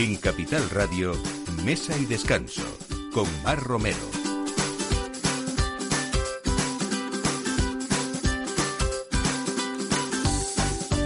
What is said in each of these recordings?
En Capital Radio, Mesa y Descanso, con Mar Romero.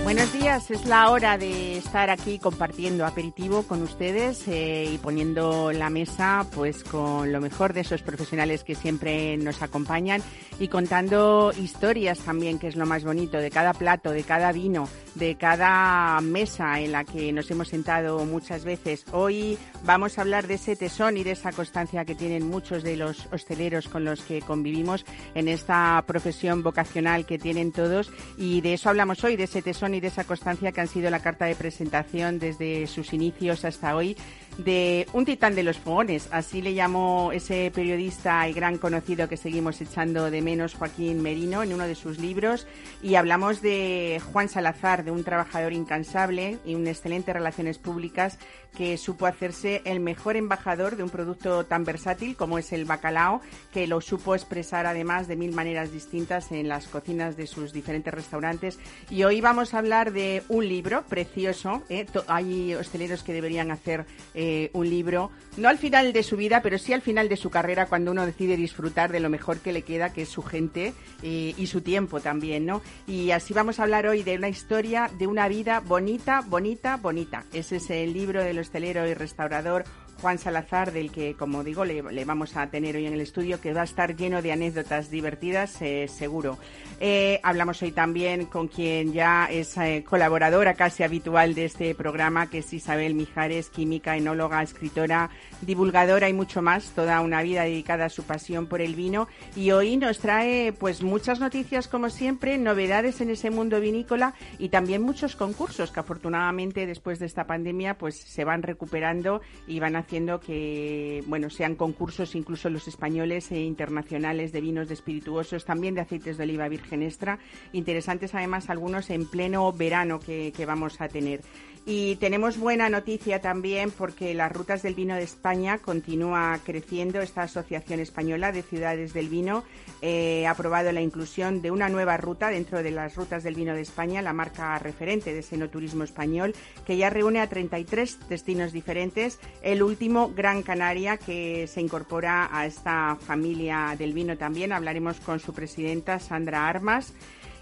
Buenos días, es la hora de estar aquí compartiendo aperitivo con ustedes eh, y poniendo la mesa pues con lo mejor de esos profesionales que siempre nos acompañan y contando historias también, que es lo más bonito, de cada plato, de cada vino, de cada mesa en la que nos hemos sentado muchas veces. Hoy vamos a hablar de ese tesón y de esa constancia que tienen muchos de los hosteleros con los que convivimos en esta profesión vocacional que tienen todos y de eso hablamos hoy, de ese tesón y de esa constancia que han sido la carta de presentación desde sus inicios hasta hoy de un titán de los fogones, así le llamó ese periodista y gran conocido que seguimos echando de menos, Joaquín Merino, en uno de sus libros, y hablamos de Juan Salazar, de un trabajador incansable y un excelente relaciones públicas que supo hacerse el mejor embajador de un producto tan versátil como es el bacalao, que lo supo expresar además de mil maneras distintas en las cocinas de sus diferentes restaurantes. Y hoy vamos a hablar de un libro precioso. ¿eh? Hay hosteleros que deberían hacer eh, un libro, no al final de su vida, pero sí al final de su carrera, cuando uno decide disfrutar de lo mejor que le queda, que es su gente eh, y su tiempo también, ¿no? Y así vamos a hablar hoy de una historia de una vida bonita, bonita, bonita. Ese es el libro de los hostelero y restaurador Juan Salazar, del que, como digo, le, vamos a tener hoy en el estudio, que va a estar lleno de anécdotas divertidas, eh, seguro. Eh, hablamos hoy también con quien ya es eh, colaboradora casi habitual de este programa, que es Isabel Mijares, química, enóloga, escritora, divulgadora y mucho más, toda una vida dedicada a su pasión por el vino. Y hoy nos trae pues muchas noticias, como siempre, novedades en ese mundo vinícola y también muchos concursos que afortunadamente después de esta pandemia pues se van recuperando y van haciendo que bueno sean concursos incluso los españoles e internacionales de vinos de espirituosos, también de aceites de oliva virgen extra, interesantes además algunos en pleno verano que, que vamos a tener. Y tenemos buena noticia también porque las rutas del vino de España continúa creciendo. Esta Asociación Española de Ciudades del Vino eh, ha aprobado la inclusión de una nueva ruta dentro de las rutas del vino de España, la marca referente de Senoturismo Español, que ya reúne a 33 destinos diferentes. El último, Gran Canaria, que se incorpora a esta familia del vino también. Hablaremos con su presidenta, Sandra Armas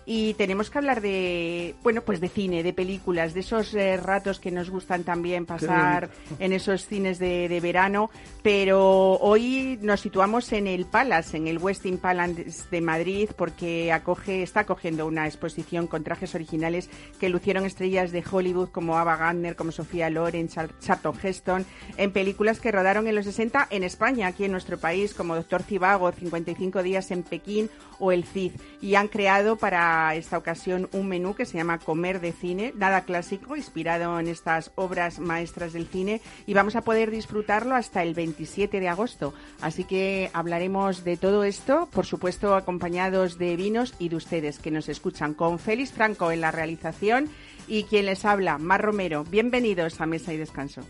y tenemos que hablar de, bueno, pues de cine, de películas, de esos eh, ratos que nos gustan también pasar en esos cines de, de, verano, pero hoy nos situamos en el Palace, en el Westin Palace de Madrid, porque acoge, está acogiendo una exposición con trajes originales que lucieron estrellas de Hollywood como Ava Gardner, como Sofía Loren, Charlton Heston, en películas que rodaron en los 60 en España, aquí en nuestro país, como Doctor Cibago, 55 días en Pekín o El Cid, y han creado para esta ocasión un menú que se llama Comer de Cine, nada clásico, inspirado en estas obras maestras del cine y vamos a poder disfrutarlo hasta el 27 de agosto. Así que hablaremos de todo esto, por supuesto acompañados de vinos y de ustedes que nos escuchan con Félix Franco en la realización y quien les habla, Mar Romero. Bienvenidos a Mesa y Descanso.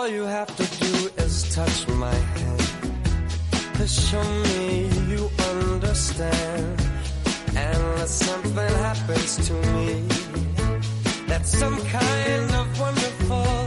All you have to do is touch my hand. To show me you understand. And when something happens to me, that's some kind of wonderful.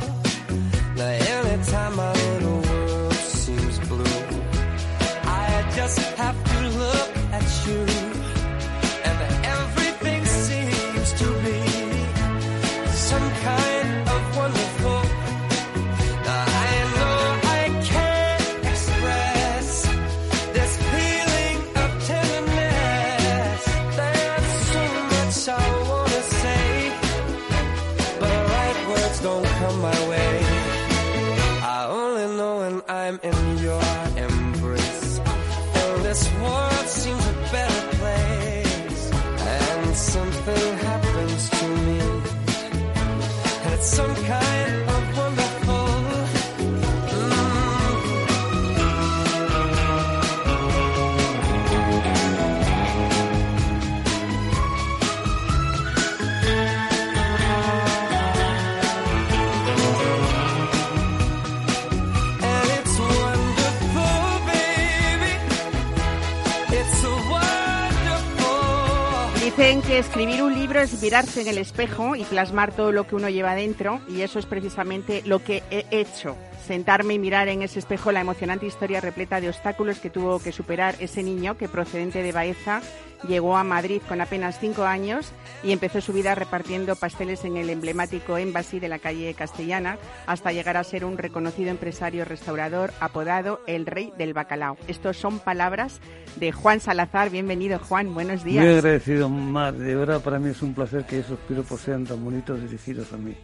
Escribir un libro es mirarse en el espejo y plasmar todo lo que uno lleva dentro y eso es precisamente lo que he hecho sentarme y mirar en ese espejo la emocionante historia repleta de obstáculos que tuvo que superar ese niño que procedente de Baeza llegó a Madrid con apenas cinco años y empezó su vida repartiendo pasteles en el emblemático Embassy de la calle Castellana hasta llegar a ser un reconocido empresario restaurador apodado el Rey del Bacalao. Estos son palabras de Juan Salazar. Bienvenido, Juan. Buenos días. Muy agradecido, Mar. De verdad, para mí es un placer que esos piropos sean tan bonitos dirigidos a mí.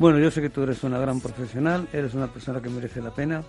Bueno, yo sé que tú eres una gran profesional, eres una persona que merece la pena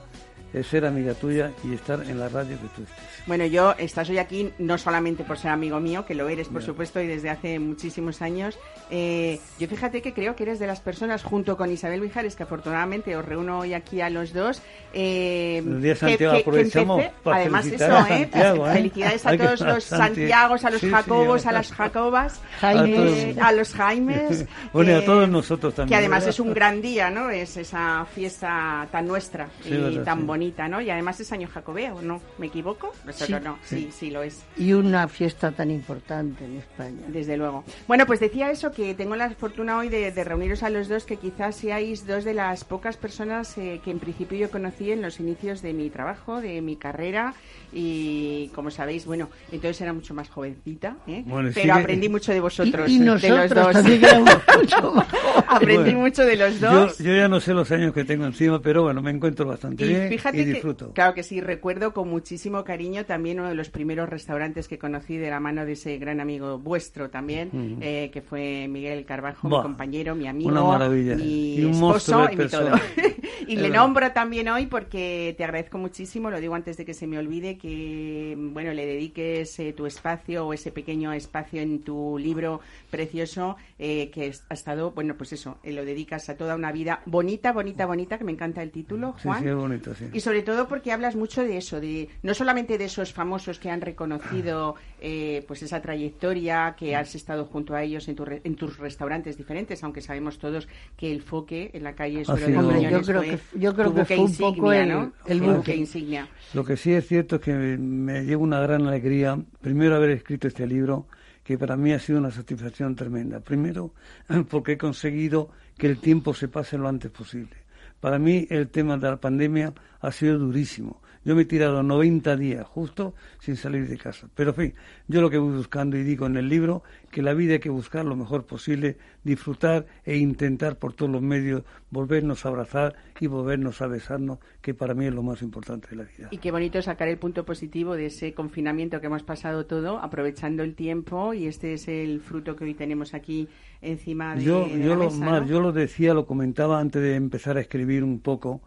es ser amiga tuya y estar en la radio que tú estés. Bueno, yo estás hoy aquí no solamente por ser amigo mío, que lo eres, por supuesto, y desde hace muchísimos años. Eh, yo fíjate que creo que eres de las personas, junto con Isabel Vijares, que afortunadamente os reúno hoy aquí a los dos. Eh, El día Santiago aprovechamos para Además, eso, a ¿eh? Santiago, ¿eh? Felicidades a todos los Santiagos, a los Jacobos, a las Jacobas, a, a, los Jaimes. bueno, a todos nosotros también. Que además es un gran día, ¿no? Es esa fiesta tan nuestra y tan bonita ¿no? Y además es año jacobeo, ¿no? ¿Me equivoco? Sí, no, sí, sí, lo es. Y una fiesta tan importante en España. Desde luego. Bueno, pues decía eso, que tengo la fortuna hoy de, reuniros a los dos, que quizás seáis dos de las pocas personas eh, que en principio yo conocí en los inicios de mi trabajo, de mi carrera, y como sabéis, bueno, entonces era mucho más jovencita, ¿eh? pero aprendí mucho de vosotros, y, nosotros de los dos. aprendí mucho de los dos. Yo, ya no sé los años que tengo encima, pero bueno, me encuentro bastante bien. Fíjate claro que sí, recuerdo con muchísimo cariño también uno de los primeros restaurantes que conocí de la mano de ese gran amigo vuestro también, eh, que fue Miguel Carbajo, mi compañero, mi amigo, mi esposo y mi todo. y le nombro también hoy porque te agradezco muchísimo, lo digo antes de que se me olvide, que bueno le dediques eh, tu espacio o ese pequeño espacio en tu libro precioso eh, que ha estado, bueno, pues eso, lo dedicas a toda una vida bonita, bonita, bonita, que me encanta el título, Juan. Sí, sí, bonito, sí sobre todo porque hablas mucho de eso, de no solamente de esos famosos que han reconocido eh, pues esa trayectoria, que has estado junto a ellos en, en, tus restaurantes diferentes, aunque sabemos todos que el foque en la calle Suero de yo creo que yo creo que fue un poco el, el buque insignia. Lo que sí es cierto es que me lleva una gran alegría primero haber escrito este libro que para mí ha sido una satisfacción tremenda. Primero, porque he conseguido que el tiempo se pase lo antes posible. Para mí el tema de la pandemia ha sido durísimo. Yo me he tirado 90 días justo sin salir de casa. Pero, en fin, yo lo que voy buscando y digo en el libro, que la vida hay que buscar lo mejor posible, disfrutar e intentar por todos los medios volvernos a abrazar y volvernos a besarnos, que para mí es lo más importante de la vida. Y qué bonito sacar el punto positivo de ese confinamiento que hemos pasado todo, aprovechando el tiempo, y este es el fruto que hoy tenemos aquí encima de, yo, yo lo, Yo lo decía, lo comentaba antes de empezar a escribir un poco,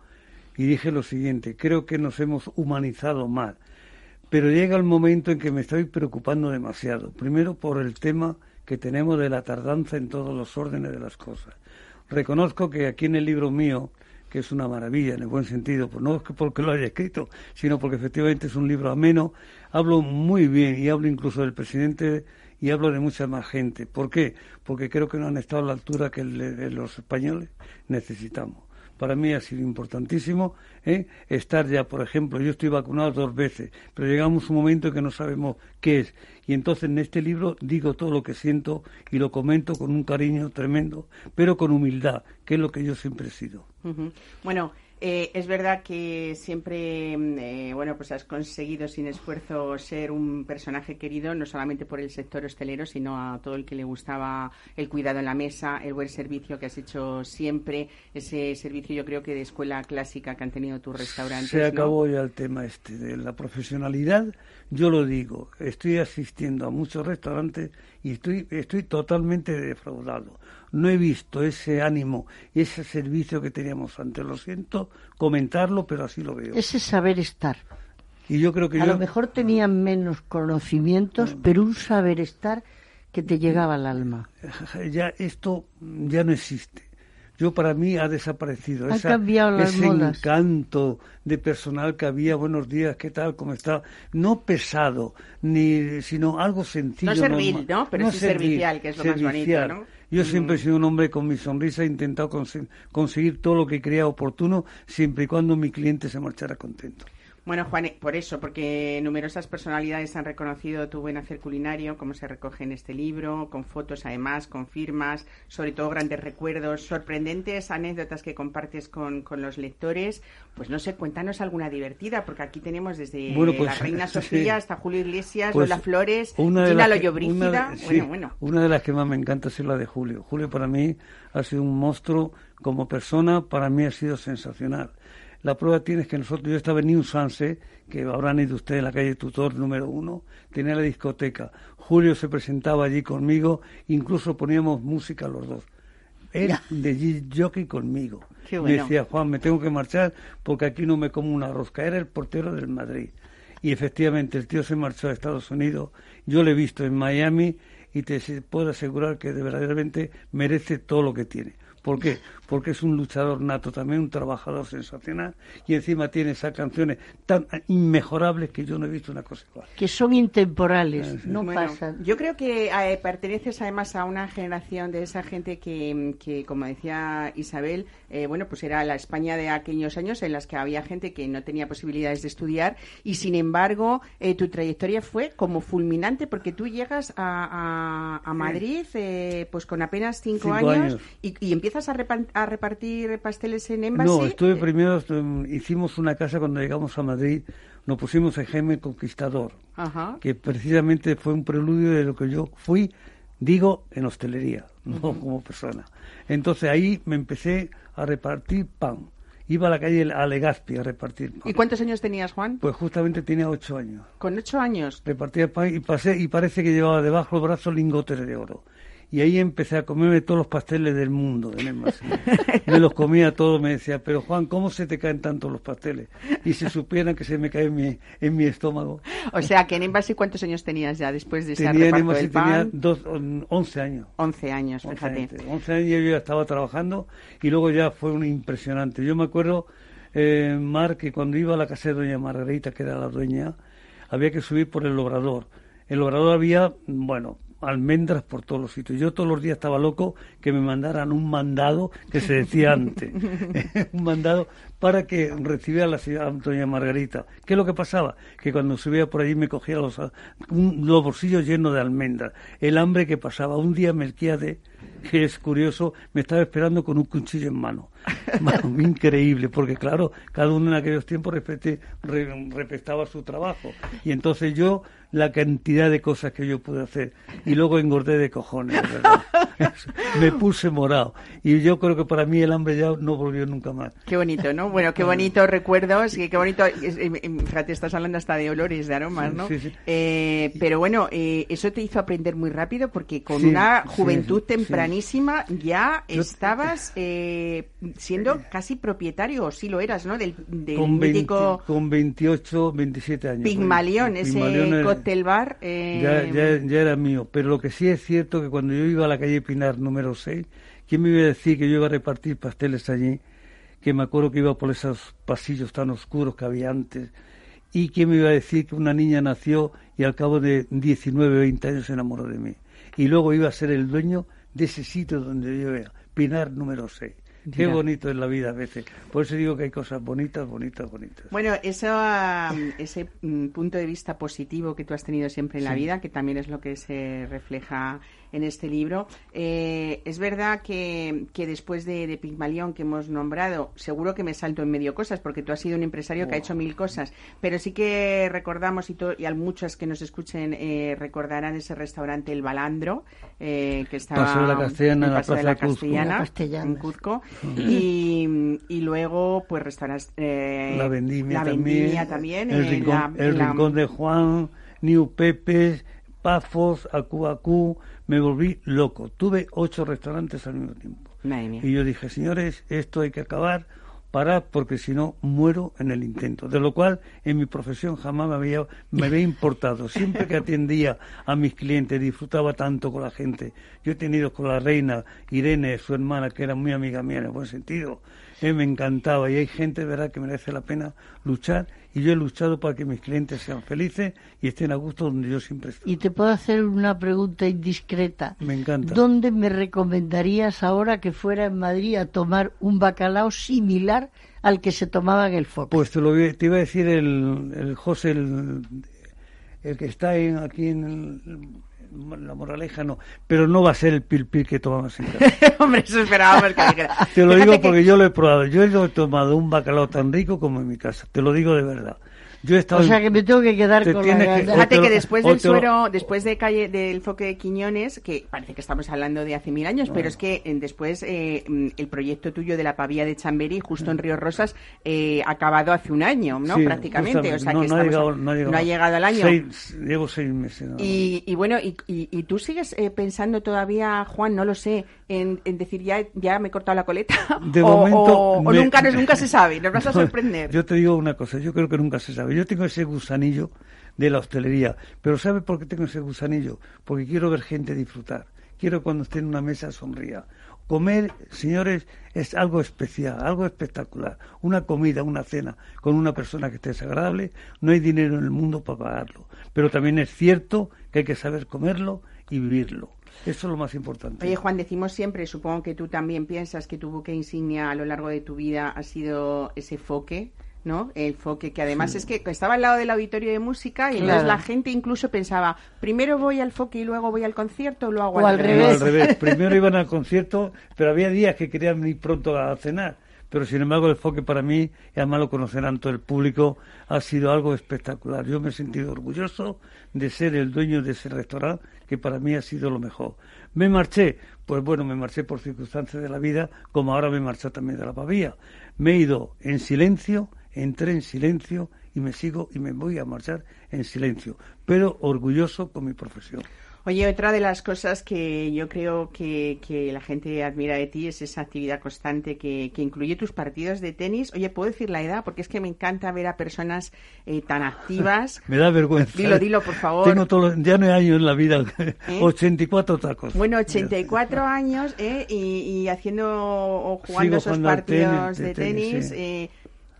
y dije lo siguiente, creo que nos hemos humanizado mal, pero llega el momento en que me estoy preocupando demasiado, primero por el tema que tenemos de la tardanza en todos los órdenes de las cosas. Reconozco que aquí en el libro mío, que es una maravilla en el buen sentido, pues no es que porque lo haya escrito, sino porque efectivamente es un libro ameno, hablo muy bien y hablo incluso del presidente y hablo de mucha más gente. ¿Por qué? Porque creo que no han estado a la altura que los españoles necesitamos para mí ha sido importantísimo ¿eh? estar ya, por ejemplo, yo estoy vacunado dos veces, pero llegamos un momento en que no sabemos qué es. Y entonces en este libro digo todo lo que siento y lo comento con un cariño tremendo, pero con humildad, que es lo que yo siempre he sido. Bueno, eh, es verdad que siempre, mm, eh, bueno, pues has conseguido sin esfuerzo ser un personaje querido, no solamente por el sector hostelero, sino a todo el que le gustaba el cuidado en la mesa, el buen servicio que has hecho siempre, ese servicio yo creo que de escuela clásica que han tenido tus restaurantes. Se acabó ya el tema este de la profesionalidad. Yo lo digo, estoy asistiendo a muchos restaurantes y estoy, estoy totalmente defraudado no he visto ese ánimo y ese servicio que teníamos antes. Lo siento comentarlo, pero así lo veo. Ese saber estar. Y yo creo que a lo mejor tenían menos conocimientos, pero un saber estar que te llegaba al alma. Ya esto ya no existe. Yo para mí ha desaparecido. Ha cambiado las ese encanto de personal que había. Buenos días, ¿qué tal? ¿Cómo está? No pesado, ni sino algo sencillo. No servil, ¿no? Pero sí servicial, que es lo más bonito, ¿no? Yo siempre he sido un hombre con mi sonrisa, he intentado conseguir todo lo que creía oportuno, siempre y cuando mi cliente se marchara contento. Bueno, Juan, por eso, porque numerosas personalidades han reconocido tu buen hacer culinario, como se recoge en este libro, con fotos además, con firmas, sobre todo grandes recuerdos, sorprendentes anécdotas que compartes con, con los lectores. Pues no sé, cuéntanos alguna divertida, porque aquí tenemos desde Bueno, pues, la Reina sí. Sofía hasta Julio Iglesias, Pues, Lola Flores, una de Gina Loyo Brígida. sí, bueno, bueno. Una de las que más me encanta es la de Julio. Julio para mí ha sido un monstruo como persona, para mí ha sido sensacional. La prueba tiene es que nosotros, yo estaba en New Sunset, que habrán ido ustedes en la calle Tutor número uno, tenía la discoteca. Julio se presentaba allí conmigo, incluso poníamos música los dos. Él de G- jockey conmigo. Qué Me bueno. decía, Juan, me tengo que marchar porque aquí no me como una rosca. Era el portero del Madrid. Y efectivamente, el tío se marchó a Estados Unidos. Yo lo he visto en Miami y te puedo asegurar que de verdaderamente merece todo lo que tiene. ¿Por qué? Porque es un luchador nato, también un trabajador sensacional y encima tiene esas canciones tan inmejorables que yo no he visto una cosa igual. Que son intemporales, no Bueno, pasan. Yo creo que eh, perteneces además a una generación de esa gente que, que, como decía Isabel, eh, bueno, pues era la España de aquellos años en las que había gente que no tenía posibilidades de estudiar y sin embargo eh, tu trayectoria fue como fulminante porque tú llegas a, a- a Madrid eh, pues con apenas cinco, Cinco años, años. Y, y empiezas a, repa- a repartir pasteles en Embassy. No, estuve Eh, primero, estu- hicimos una casa cuando llegamos a Madrid, nos pusimos en Jaime Conquistador. Ajá. que precisamente fue un preludio de lo que yo fui, digo, en hostelería, no como persona. Entonces ahí me empecé a repartir pan. Iba a la calle a Legazpi a repartir pan. ¿Y cuántos años tenías, Juan? Pues justamente tenía ocho años. Con ocho años. Repartía pan y pasé y parece que llevaba debajo del brazo lingotes de oro. Y ahí empecé a comerme todos los pasteles del mundo. en Embassy. me los comía todos, me decía, pero Juan, ¿cómo se te caen tanto los pasteles? Y si supieran que se me cae en mi, en mi estómago. O sea, que en Embassy, ¿cuántos años tenías ya después de ese Tenía, en reparto Embassy del tenía pan? dos, on- 11 años. 11 años, 11 fíjate. años, 11 años yo ya estaba trabajando y luego ya fue un impresionante. Yo me acuerdo, eh, Mar, que cuando iba a la casa de doña Margarita, que era la dueña, había que subir por el obrador. El obrador había, bueno, almendras por todos los sitios. Yo todos los días estaba loco que me mandaran un mandado que se decía antes, un mandado para que recibiera a la señora doña Margarita. ¿Qué es lo que pasaba? Que cuando subía por allí me cogía los, un- los bolsillos llenos de almendras. El hambre que pasaba. Un día Melquiade, que es curioso, me estaba esperando con un cuchillo en mano. Mano, increíble, porque claro, cada uno en aquellos tiempos respete- re- respetaba su trabajo. Y entonces yo, la cantidad de cosas que yo pude hacer. Y luego engordé de cojones, verdad. me puse morado. Y yo creo que para mí el hambre ya no volvió nunca más. Qué bonito, ¿no? Bueno, qué bonitos recuerdos, qué bonito, fíjate, estás hablando hasta de olores, de aromas, Sí, ¿no? sí, sí. Eh, pero bueno, eh, eso te hizo aprender muy rápido porque con Sí, una sí, juventud sí. Tempranísima ya Yo- estabas eh, siendo casi propietario, o sí lo eras, ¿no? Del, del Con, 20 mítico con 28, 27 años. Pigmalión, ese Pigmalión era- cóctel bar. eh, ya, ya, ya era mío. Pero lo que sí es cierto que cuando yo iba a la calle Pinar número 6, ¿quién me iba a decir que yo iba a repartir pasteles allí? Que me acuerdo que iba por esos pasillos tan oscuros que había antes. ¿Y quién me iba a decir que una niña nació y al cabo de 19, 20 años se enamoró de mí? Y luego iba a ser el dueño de ese sitio donde yo era, Pinar número 6. Qué bonito es la vida a veces. Por eso digo que hay cosas bonitas, bonitas, bonitas. Bueno, eso, ah, ese mm, punto de vista positivo que tú has tenido siempre en la Sí. vida, que también es lo que se refleja en este libro. Eh, es verdad que, que después de, de Pigmalión que hemos nombrado, seguro que me salto en medio cosas, porque tú has sido un empresario que ha hecho mil cosas, pero sí que recordamos, y, to- y a muchos que nos escuchen eh, recordarán ese restaurante El Balandro, eh, que estaba Paso de la Castellana, en la Paso de Plaza la de. Castellana, La Castellana. en Cuzco, y, y luego pues restaurantes... eh, la vendimia la también, vendimia también, el, eh, rincón, la- el la- rincón de Juan, New Pepes, Pafos, Acuacú, me volví loco. Tuve ocho restaurantes al mismo tiempo. Y yo dije, señores, esto hay que acabar, parar, porque si no muero en el intento. De lo cual en mi profesión jamás me había, me había importado. Siempre que atendía a mis clientes, disfrutaba tanto con la gente. Yo he tenido con la reina Irene, su hermana, que era muy amiga mía en el buen sentido. Eh, me encantaba y hay gente, verdad, que merece la pena luchar y yo he luchado para que mis clientes sean felices y estén a gusto donde yo siempre estoy. Y te puedo hacer una pregunta indiscreta. Me encanta. ¿Dónde me recomendarías ahora que fuera en Madrid a tomar un bacalao similar al que se tomaba en el foco? Pues te, lo, te iba a decir el, el José, el, el que está en, aquí en el, la moraleja no, pero no va a ser el pil pil que tomamos en casa. Hombre, eso esperábamos que dijera. Te lo Fíjate digo que- porque yo lo he probado. Yo he tomado un bacalao tan rico como en mi casa. Te lo digo de verdad. Yo he estado O sea que me tengo que quedar Te con la que- o Fíjate que después o del suero, después de calle del foque de Quiñones, que parece que estamos hablando de hace mil años, pero es que eh, después eh, mm, el proyecto tuyo de la pavía de Chamberí, justo en Río Rosas, eh, ha acabado hace un año, ¿no? Sí, Prácticamente. O sea No, que no ha llegado, no ha llegado. no ha llegado al año. Seis- llevo seis meses. Y, y bueno, y, y- y tú sigues eh, pensando todavía, Juan, no lo sé, en, en decir ya, ya me he cortado la coleta. De o, momento o- o me- nunca, nos- nunca se sabe, nos vas a sorprender. Yo te digo una cosa, yo creo que nunca se sabe. Yo tengo ese gusanillo de la hostelería, pero ¿sabe por qué tengo ese gusanillo? Porque quiero ver gente disfrutar. Quiero cuando esté en una mesa sonría. Comer, señores, es algo especial, algo espectacular. Una comida, una cena con una persona que esté desagradable, no hay dinero en el mundo para pagarlo. Pero también es cierto que hay que saber comerlo y vivirlo. Eso es lo más importante. Oye, Juan, decimos siempre, supongo que tú también piensas que tu buque insignia a lo largo de tu vida ha sido ese foque, ¿no? El foque, que además es que estaba al lado del auditorio de música y entonces la gente incluso pensaba, primero voy al foque y luego voy al concierto, o lo hago O al revés. al revés. Primero iban al concierto, pero había días que querían ir pronto a cenar. Pero sin embargo, el foque para mí, y además lo conocerán todo el público, ha sido algo espectacular. Yo me he sentido orgulloso de ser el dueño de ese restaurante, que para mí ha sido lo mejor. ¿Me marché? Pues bueno, me marché por circunstancias de la vida, como ahora me marché también de la pavía. Me he ido en silencio, entré en silencio y me sigo y me voy a marchar en silencio, pero orgulloso con mi profesión. Oye, otra de las cosas que yo creo que, que la gente admira de ti es esa actividad constante que, que incluye tus partidos de tenis. Oye, ¿puedo decir la edad? Porque es que me encanta ver a personas eh, tan activas. Me da vergüenza. Dilo, dilo, por favor. Tengo todo, ya no hay años en la vida. 84 tacos. Bueno, 84 años ¿eh? y, y haciendo o jugando Sigo esos partidos tenis, de de tenis, tenis.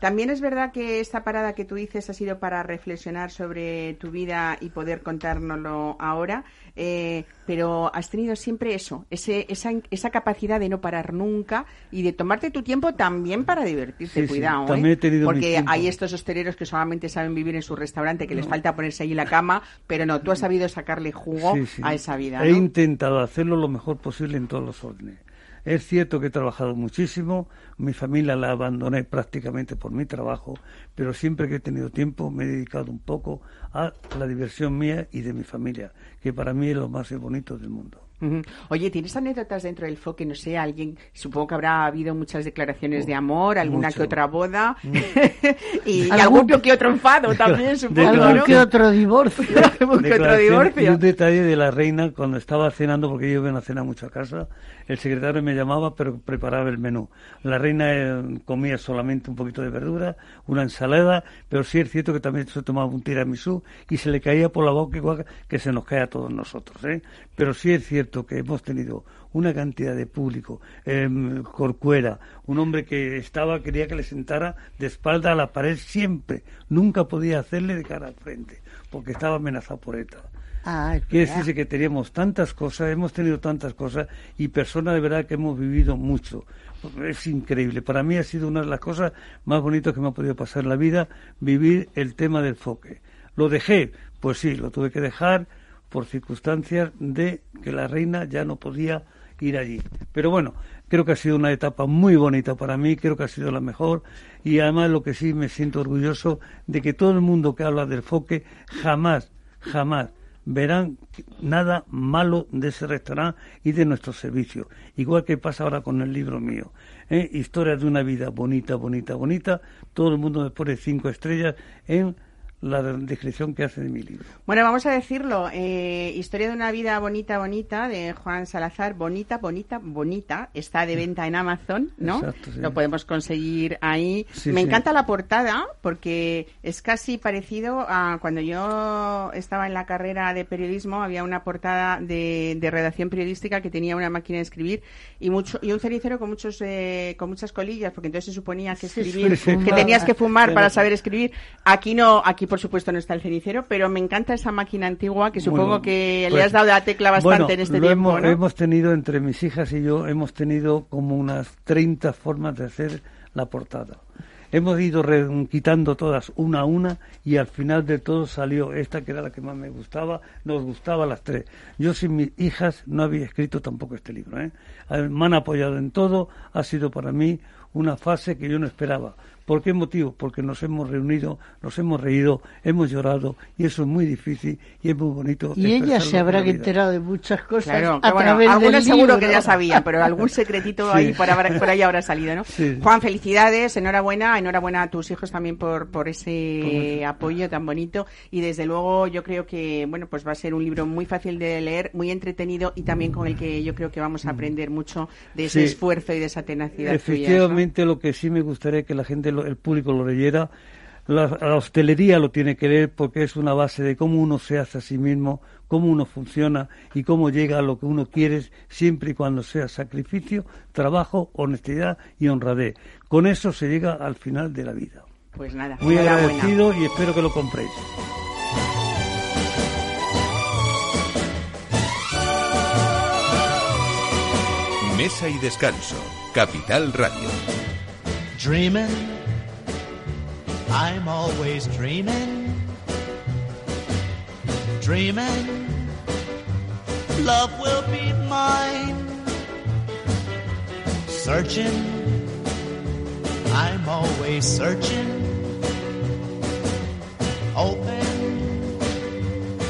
También es verdad que esta parada que tú dices ha sido para reflexionar sobre tu vida y poder contárnoslo ahora, eh, pero has tenido siempre eso, ese, esa, esa capacidad de no parar nunca y de tomarte tu tiempo también para divertirte, Sí, sí, cuidado. ¿eh? también he tenido Porque hay estos hosteleros que solamente saben vivir en su restaurante, que les falta ponerse allí la cama, pero no, tú has sabido sacarle jugo Sí, a esa vida. He intentado hacerlo lo mejor posible en todos los órdenes. Es cierto que he trabajado muchísimo, mi familia la abandoné prácticamente por mi trabajo, pero siempre que he tenido tiempo me he dedicado un poco a la diversión mía y de mi familia, que para mí es lo más bonito del mundo. Oye, ¿tienes anécdotas dentro del foque? No sé, alguien, supongo que habrá habido muchas declaraciones de amor, alguna mucho. que otra boda y, y Algún- algún que otro enfado también, supongo, Algún ¿no? que otro divorcio. Algún que otro Declaración Y divorcio. un detalle de la reina, cuando estaba cenando, porque yo iba a cenar mucho a casa, el secretario me llamaba, pero preparaba el menú. La reina eh, comía solamente un poquito de verdura, una ensalada, pero sí es cierto que también se tomaba un tiramisú y se le caía por la boca igual que se nos cae a todos nosotros. ¿eh? Pero sí es cierto que hemos tenido una cantidad de público, eh, Corcuera, un hombre que estaba, quería que le sentara de espalda a la pared siempre, nunca podía hacerle de cara al frente, porque estaba amenazado por ETA. Ah, Quiere decirse que teníamos tantas cosas, hemos tenido tantas cosas y personas de verdad que hemos vivido mucho. Es increíble. Para mí ha sido una de las cosas más bonitas que me ha podido pasar en la vida, vivir el tema del foque. ¿Lo dejé? Pues sí, lo tuve que dejar por circunstancias de que la reina ya no podía ir allí. Pero bueno, creo que ha sido una etapa muy bonita para mí, creo que ha sido la mejor y además lo que sí me siento orgulloso de que todo el mundo que habla del foque jamás, jamás verán nada malo de ese restaurante y de nuestro servicio. Igual que pasa ahora con el libro mío. ¿eh? Historia de una vida bonita, bonita, bonita. Todo el mundo me pone cinco estrellas en la descripción que hace de mi libro. Bueno, vamos a decirlo. Eh, Historia de una vida bonita, bonita, de Juan Salazar. Bonita, bonita, bonita. Está de venta en Amazon, ¿no? Exacto, sí. Lo podemos conseguir ahí. Sí, Me sí. encanta la portada porque es casi parecido a cuando yo estaba en la carrera de periodismo. Había una portada de, de redacción periodística que tenía una máquina de escribir y mucho y un cenicero con muchos eh, con muchas colillas porque entonces se suponía que escribir que tenías que fumar para saber escribir aquí no aquí por supuesto no está el cenicero pero me encanta esa máquina antigua que supongo Bueno, que le pues, has dado la tecla bastante bueno, en este lo tiempo hemos, ¿no? hemos tenido, entre mis hijas y yo, hemos tenido como unas 30 formas de hacer la portada. Hemos ido quitando todas una a una y al final de todo salió esta que era la que más me gustaba, nos gustaba las tres. Yo sin mis hijas no había escrito tampoco este libro. ¿eh? Me han apoyado en todo, ha sido para mí una fase que yo no esperaba. ¿Por qué motivo? Porque nos hemos reunido, nos hemos reído, hemos llorado y eso es muy difícil y es muy bonito. Y ella se habrá enterado de muchas cosas Claro, a bueno, través del algunos seguro libro. que ya sabía, pero algún secretito Sí. ahí por, habrá- por ahí habrá salido, ¿no? Sí. Juan, felicidades, enhorabuena, enhorabuena a tus hijos también por, por ese Por apoyo tan bonito y desde luego yo creo que, bueno, pues va a ser un libro muy fácil de leer, muy entretenido y también con el que yo creo que vamos a aprender mucho de ese Sí. esfuerzo y de esa tenacidad tuya, ¿no? Efectivamente, lo que sí me gustaría que la gente, el público lo leyera. La, la hostelería lo tiene que leer porque es una base de cómo uno se hace a sí mismo, cómo uno funciona y cómo llega a lo que uno quiere, siempre y cuando sea sacrificio, trabajo, honestidad y honradez. Con eso se llega al final de la vida. Pues nada, Muy agradecido y espero que lo compréis. Mesa y descanso. Capital Radio. Dreaming, I'm always dreaming. Dreaming, love will be mine. Searching, I'm always searching. Hoping,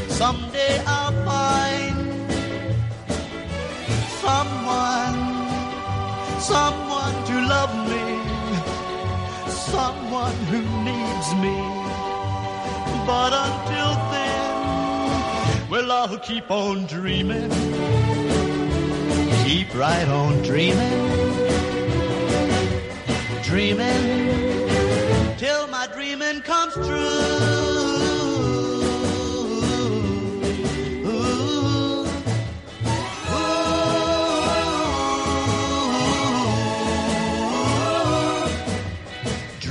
someday I'll find someone someone to love me, someone who needs me. But until then, well, I'll keep on dreaming, keep right on dreaming, dreaming till my dreaming comes true.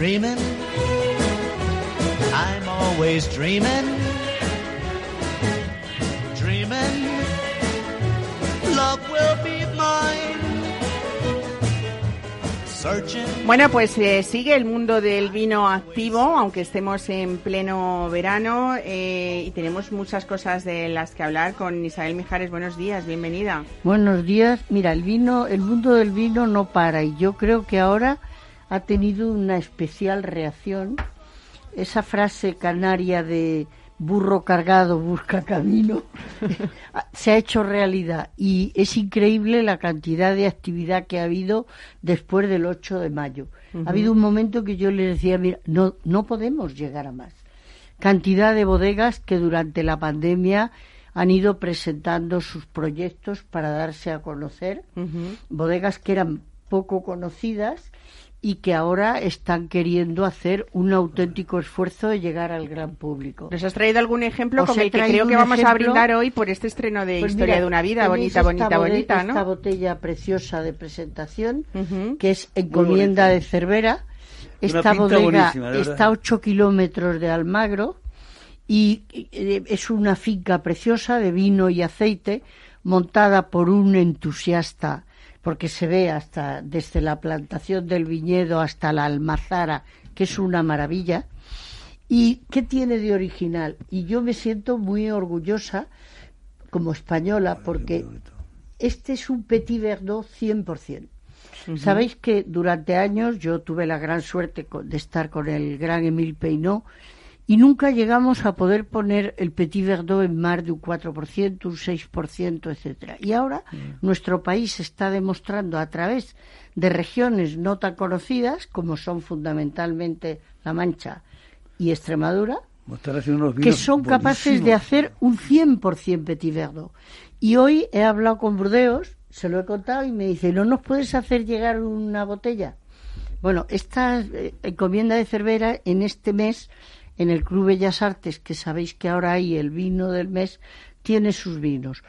Dreaming, I'm always dreaming. Dreaming, love will be mine. Searching. Bueno, pues eh, sigue el mundo del vino activo, aunque estemos en pleno verano eh, y tenemos muchas cosas de las que hablar con Isabel Mijares. Buenos días, bienvenida. Buenos días. Mira, el vino, el mundo del vino no para y yo creo que ahora ha tenido una especial reacción. Esa frase canaria de burro cargado busca camino se ha hecho realidad y es increíble la cantidad de actividad que ha habido después del 8 de mayo. Ha habido un momento que yo le decía, mira, no, no podemos llegar a más. Cantidad de bodegas que durante la pandemia han ido presentando sus proyectos para darse a conocer, bodegas que eran poco conocidas y que ahora están queriendo hacer un auténtico esfuerzo de llegar al gran público. ¿Nos has traído algún ejemplo Os con he el que creo que vamos a brindar hoy por este estreno de Pues Historia mira, de una vida? Bonita, esta bonita, bonita, Esta ¿no? botella preciosa de presentación, que es encomienda de Cervera. Esta bodega está a 8 kilómetros de Almagro y eh, es una finca preciosa de vino y aceite montada por un entusiasta porque se ve hasta desde la plantación del viñedo hasta la almazara, que es una maravilla. ¿Y qué tiene de original? Y yo me siento muy orgullosa como española porque este es un Petit Verdot 100%. Sabéis que durante años yo tuve la gran suerte de estar con el gran Emile Peinot y nunca llegamos a poder poner el Petit Verdot en más de un 4%, un 6%, etcétera. Y ahora nuestro país está demostrando a través de regiones no tan conocidas como son fundamentalmente La Mancha y Extremadura, que son capaces de hacer un 100% Petit Verdot. Y hoy he hablado con Burdeos, se lo he contado y me dice, ¿no nos puedes hacer llegar una botella? Bueno, esta eh, encomienda de Cervera en este mes, en el Club Bellas Artes, que sabéis que ahora hay el vino del mes, tiene sus vinos.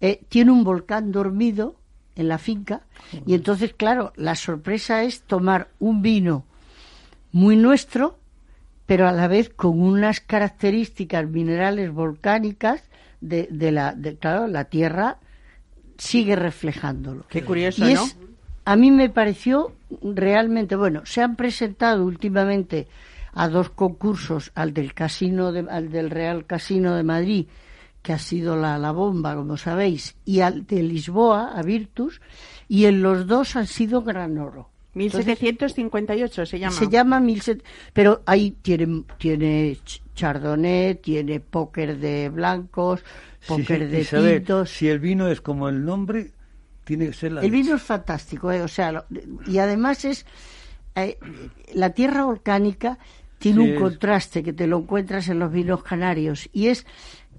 Eh, tiene un volcán dormido en la finca y entonces, claro, la sorpresa es tomar un vino muy nuestro, pero a la vez con unas características minerales volcánicas de, de la, de, claro, la tierra sigue reflejándolo. Qué curioso, ¿no? a mí me pareció realmente bueno. Se han presentado últimamente a dos concursos, al del casino, de, al del Real Casino de Madrid, que ha sido la, la bomba, como sabéis, y al de Lisboa, a Virtus, y en los dos han sido gran oro. 1758 se llama. Se llama 1700, pero ahí tiene, tiene chardonnay, tiene póker de blancos, póker de Isabel, tintos. Si el vino es como el nombre, tiene que ser la El leche. vino es fantástico, ¿eh? o sea, lo- y además es eh, la tierra volcánica tiene Sí, un contraste que te lo encuentras en los vinos canarios y es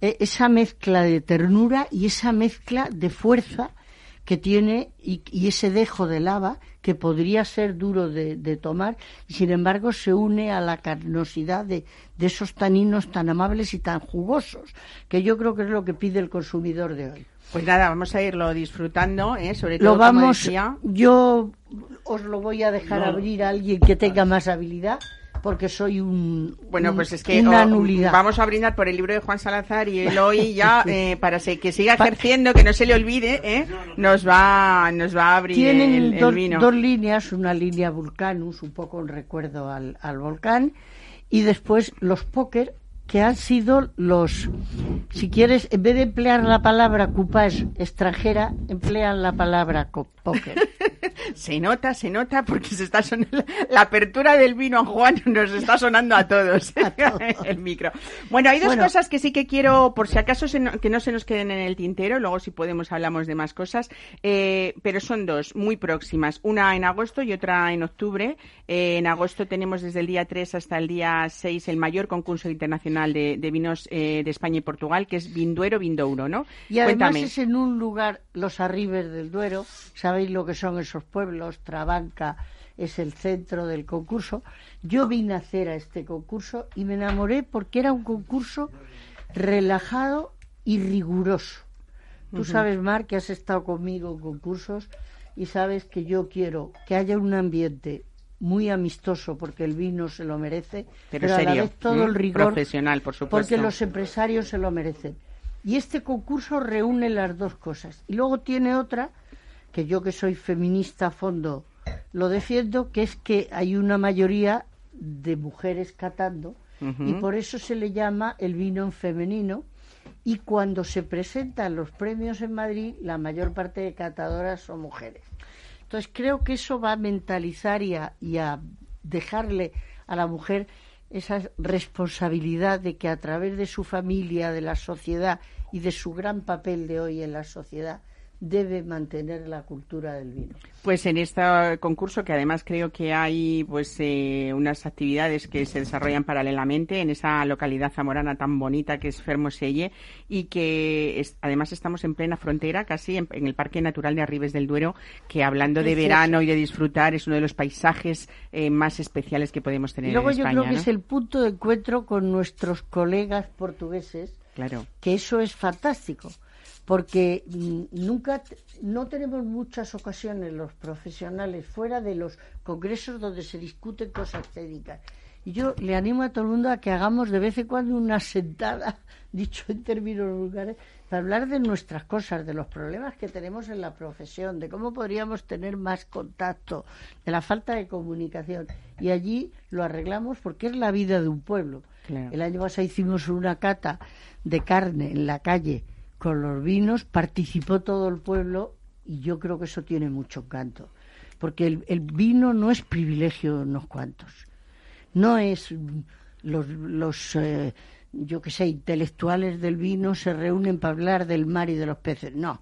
eh, esa mezcla de ternura y esa mezcla de fuerza que tiene y, y ese dejo de lava que podría ser duro de, de tomar y sin embargo se une a la carnosidad de, de esos taninos tan amables y tan jugosos que yo creo que es lo que pide el consumidor de hoy. Pues nada, vamos a irlo disfrutando, ¿eh? sobre todo, Lo como vamos, decía, yo os lo voy a dejar abrir a alguien que tenga más habilidad, porque soy un, Bueno, un- pues es que una nulidad. vamos a brindar por el libro de Juan Salazar y él hoy ya, eh, para se- que siga ejerciendo, que no se le olvide, ¿eh? nos va nos va a abrir Tienen el, el dos, vino. dos líneas, una línea Vulcanus, un poco en recuerdo al, al volcán, y después los póker, que han sido los, si quieres, en vez de emplear la palabra coupage extranjera, emplean la palabra póker. Se nota, se nota, porque se está sonando la apertura del vino a Juan nos está sonando a todos el micro. Bueno, hay dos Bueno. cosas que sí que quiero, por si acaso se no- que no se nos queden en el tintero, luego si podemos hablamos de más cosas, eh, pero son dos muy próximas, una en agosto y otra en octubre. Eh, en agosto tenemos desde el día 3 hasta el día 6 el mayor concurso internacional de, de vinos eh, de España y Portugal, que es Vinduero Vindouro, ¿no? Y además Cuéntame. es en un lugar, los arribes del Duero, sabéis lo que son esos pueblos, Trabanca es el centro del concurso. Yo vine a hacer a este concurso y me enamoré porque era un concurso relajado y riguroso. Tú sabes, Mar, que has estado conmigo en concursos y sabes que yo quiero que haya un ambiente muy amistoso porque el vino se lo merece, Pero pero, a la vez todo el rigor Profesional, por supuesto. porque los empresarios se lo merecen. Y este concurso reúne las dos cosas. Y luego tiene otra, que yo que soy feminista a fondo lo defiendo, que es que hay una mayoría de mujeres catando y por eso se le llama el vino en femenino. Y cuando se presentan los premios en Madrid, la mayor parte de catadoras son mujeres. Entonces creo que eso va a mentalizar y a, y a dejarle a la mujer esa responsabilidad de que a través de su familia, de la sociedad y de su gran papel de hoy en la sociedad, debe mantener la cultura del vino. Pues en este concurso, que además creo que hay pues eh, unas actividades que se desarrollan paralelamente en esa localidad zamorana tan bonita que es Fermoselle y que es- además estamos en plena frontera, casi en, en el Parque Natural de Arribes del Duero, que hablando de verano y de disfrutar es uno de los paisajes eh, más especiales que podemos tener luego en yo creo que es el punto de encuentro con nuestros colegas portugueses, Claro. que eso es fantástico, porque mm, nunca, no tenemos muchas ocasiones los profesionales fuera de los congresos donde se discuten cosas técnicas. Y yo le animo a todo el mundo a que hagamos de vez en cuando una sentada, dicho en términos vulgares, para hablar de nuestras cosas, de los problemas que tenemos en la profesión, de cómo podríamos tener más contacto, de la falta de comunicación. Y allí lo arreglamos porque es la vida de un pueblo. Claro. El año pasado hicimos una cata de carne en la calle con los vinos, participó todo el pueblo y yo creo que eso tiene mucho encanto. Porque el, el vino no es privilegio de unos cuantos. No es los, los eh, yo qué sé, intelectuales del vino se reúnen para hablar del mar y de los peces. No.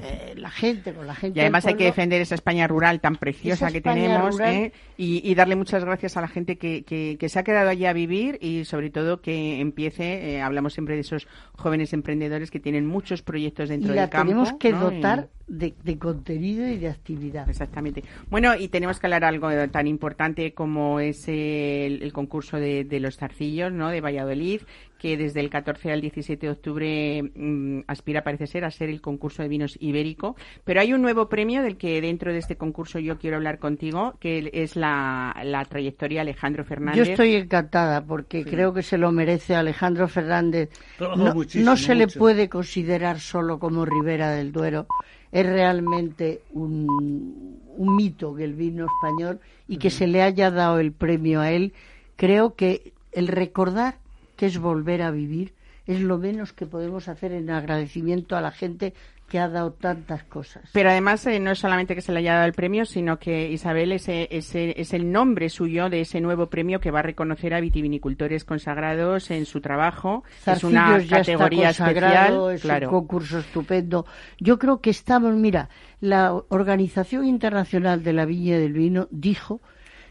Eh, la gente, con la gente. Y además hay que defender esa España rural tan preciosa que España tenemos. ¿eh? y, y darle muchas gracias a la gente que, que- que se ha quedado allí a vivir y sobre todo que empiece, eh, hablamos siempre de esos jóvenes emprendedores que tienen muchos proyectos y dentro la del campo. tenemos que ¿no? Y- dotar de, de contenido y de actividad. Exactamente. Bueno, y tenemos que hablar algo tan importante como es el, el concurso de, de los zarcillos, ¿no? De Valladolid, que desde el 14 al 17 de octubre mm, aspira, parece ser, a ser el concurso de vinos ibérico. Pero hay un nuevo premio del que dentro de este concurso yo quiero hablar contigo, que es la, la trayectoria Alejandro Fernández. Yo estoy encantada porque creo que se lo merece Alejandro Fernández. No, se le puede considerar solo como Ribera del Duero. Es realmente un, un mito que el vino español y que se le haya dado el premio a él. Creo que el recordar que es volver a vivir es lo menos que podemos hacer en agradecimiento a la gente que ha dado tantas cosas. Pero además eh, no es solamente que se le haya dado el premio, sino que Isabel ese, ese, es el nombre suyo de ese nuevo premio que va a reconocer a vitivinicultores consagrados en su trabajo. es una ya categoría está especial. es claro. un concurso estupendo. Yo creo que estamos, mira, la Organización Internacional de la Viña del Vino dijo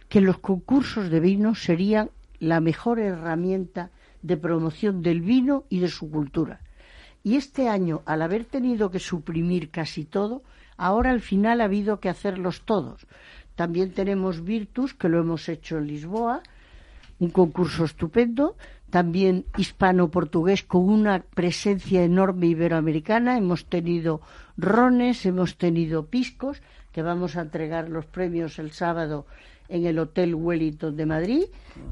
que los concursos de vino serían la mejor herramienta de promoción del vino y de su cultura. Y este año, al haber tenido que suprimir casi todo, ahora al final ha habido que hacerlos todos. También tenemos Virtus, que lo hemos hecho en Lisboa, un concurso estupendo, también hispano-portugués con una presencia enorme iberoamericana. Hemos tenido rones, hemos tenido piscos, que vamos a entregar los premios el sábado en el Hotel Wellington de Madrid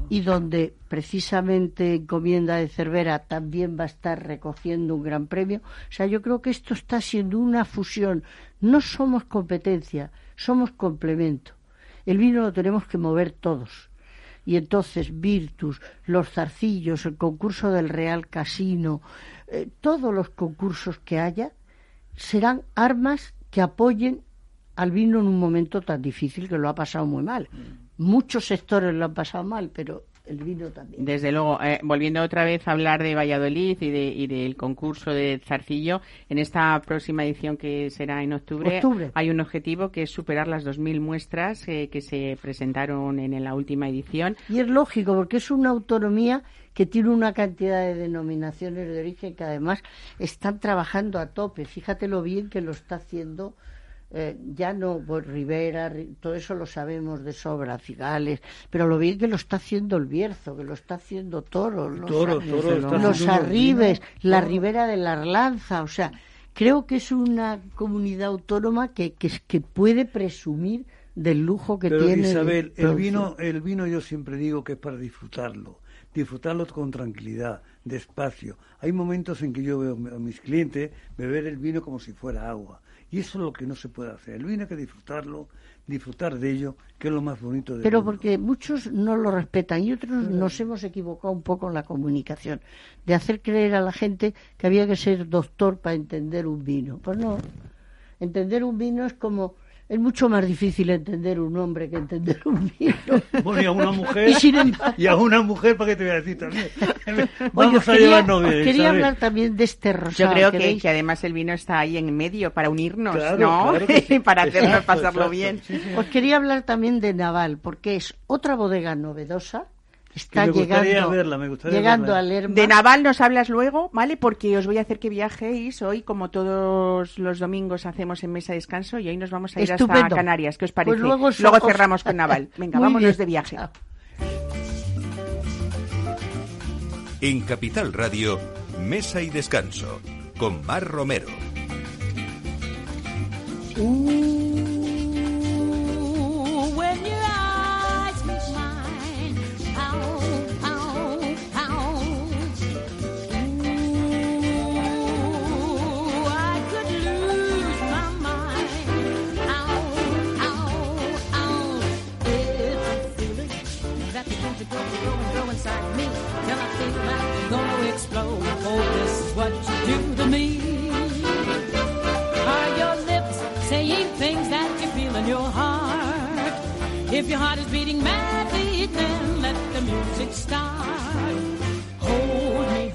y donde precisamente Encomienda de Cervera también va a estar recogiendo un gran premio. O sea, yo creo que esto está siendo una fusión. No somos competencia, somos complemento. El vino lo tenemos que mover todos. Y entonces Virtus, los zarcillos, el concurso del Real Casino, eh, todos los concursos que haya serán armas que apoyen al vino en un momento tan difícil que lo ha pasado muy mal. Muchos sectores lo han pasado mal, pero el vino también. Desde luego, eh, volviendo otra vez a hablar de Valladolid y, de, y del concurso de Zarcillo, en esta próxima edición que será en octubre, Octubre. hay un objetivo que es superar las 2.000 muestras eh, que se presentaron en, la última edición. Y es lógico, porque es una autonomía que tiene una cantidad de denominaciones de origen que además están trabajando a tope. Fíjate lo bien que lo está haciendo. Eh, ya no pues, Rivera, Ri- todo eso lo sabemos de sobra, Cigales, pero lo bien que lo está haciendo el Bierzo, que lo está haciendo Toro, los, Toro, Toro Arribes, la Toro. Ribera de la Arlanza, o sea, creo que es una comunidad autónoma que, que, que puede presumir del lujo que Pero tiene. Isabel, el producción. vino, el vino yo siempre digo que es para disfrutarlo, disfrutarlo con tranquilidad, despacio. Hay momentos en que yo veo a mis clientes beber el vino como si fuera agua. Y eso es lo que no se puede hacer. El vino hay que disfrutarlo, disfrutar de ello, que es lo más bonito del Pero mundo. porque muchos no lo respetan y otros nos hemos equivocado un poco en la comunicación, de hacer creer a la gente que había que ser doctor para entender un vino. Pues no, entender un vino es como, es mucho más difícil entender un hombre que entender un vino. Bueno, y a una mujer, Y sin embargo- y a una mujer, ¿para qué te voy a decir también? Oye, Vamos os a quería, llevarnos bien, quería hablar también de este Yo rosado. creo que, que además el vino está ahí en medio para unirnos, Claro, ¿no? claro sí. para hacernos Exacto, pasarlo exacto. bien. Sí, sí. Os quería hablar también de Naval, porque es otra bodega novedosa. Está me gustaría llegando, verla, me gustaría llegando verla. a Lerma. De Naval nos hablas luego, ¿vale? Porque os voy a hacer que viajéis hoy, como todos los domingos hacemos en Mesa de Descanso, y hoy nos vamos a ir hasta. Canarias. ¿Qué os parece? Pues luego os- luego os- cerramos con Naval. Venga, Muy vámonos bien. de viaje. Chao. En Capital Radio, Mesa y Descanso, con Mar Romero. Ooh, Your heart is beating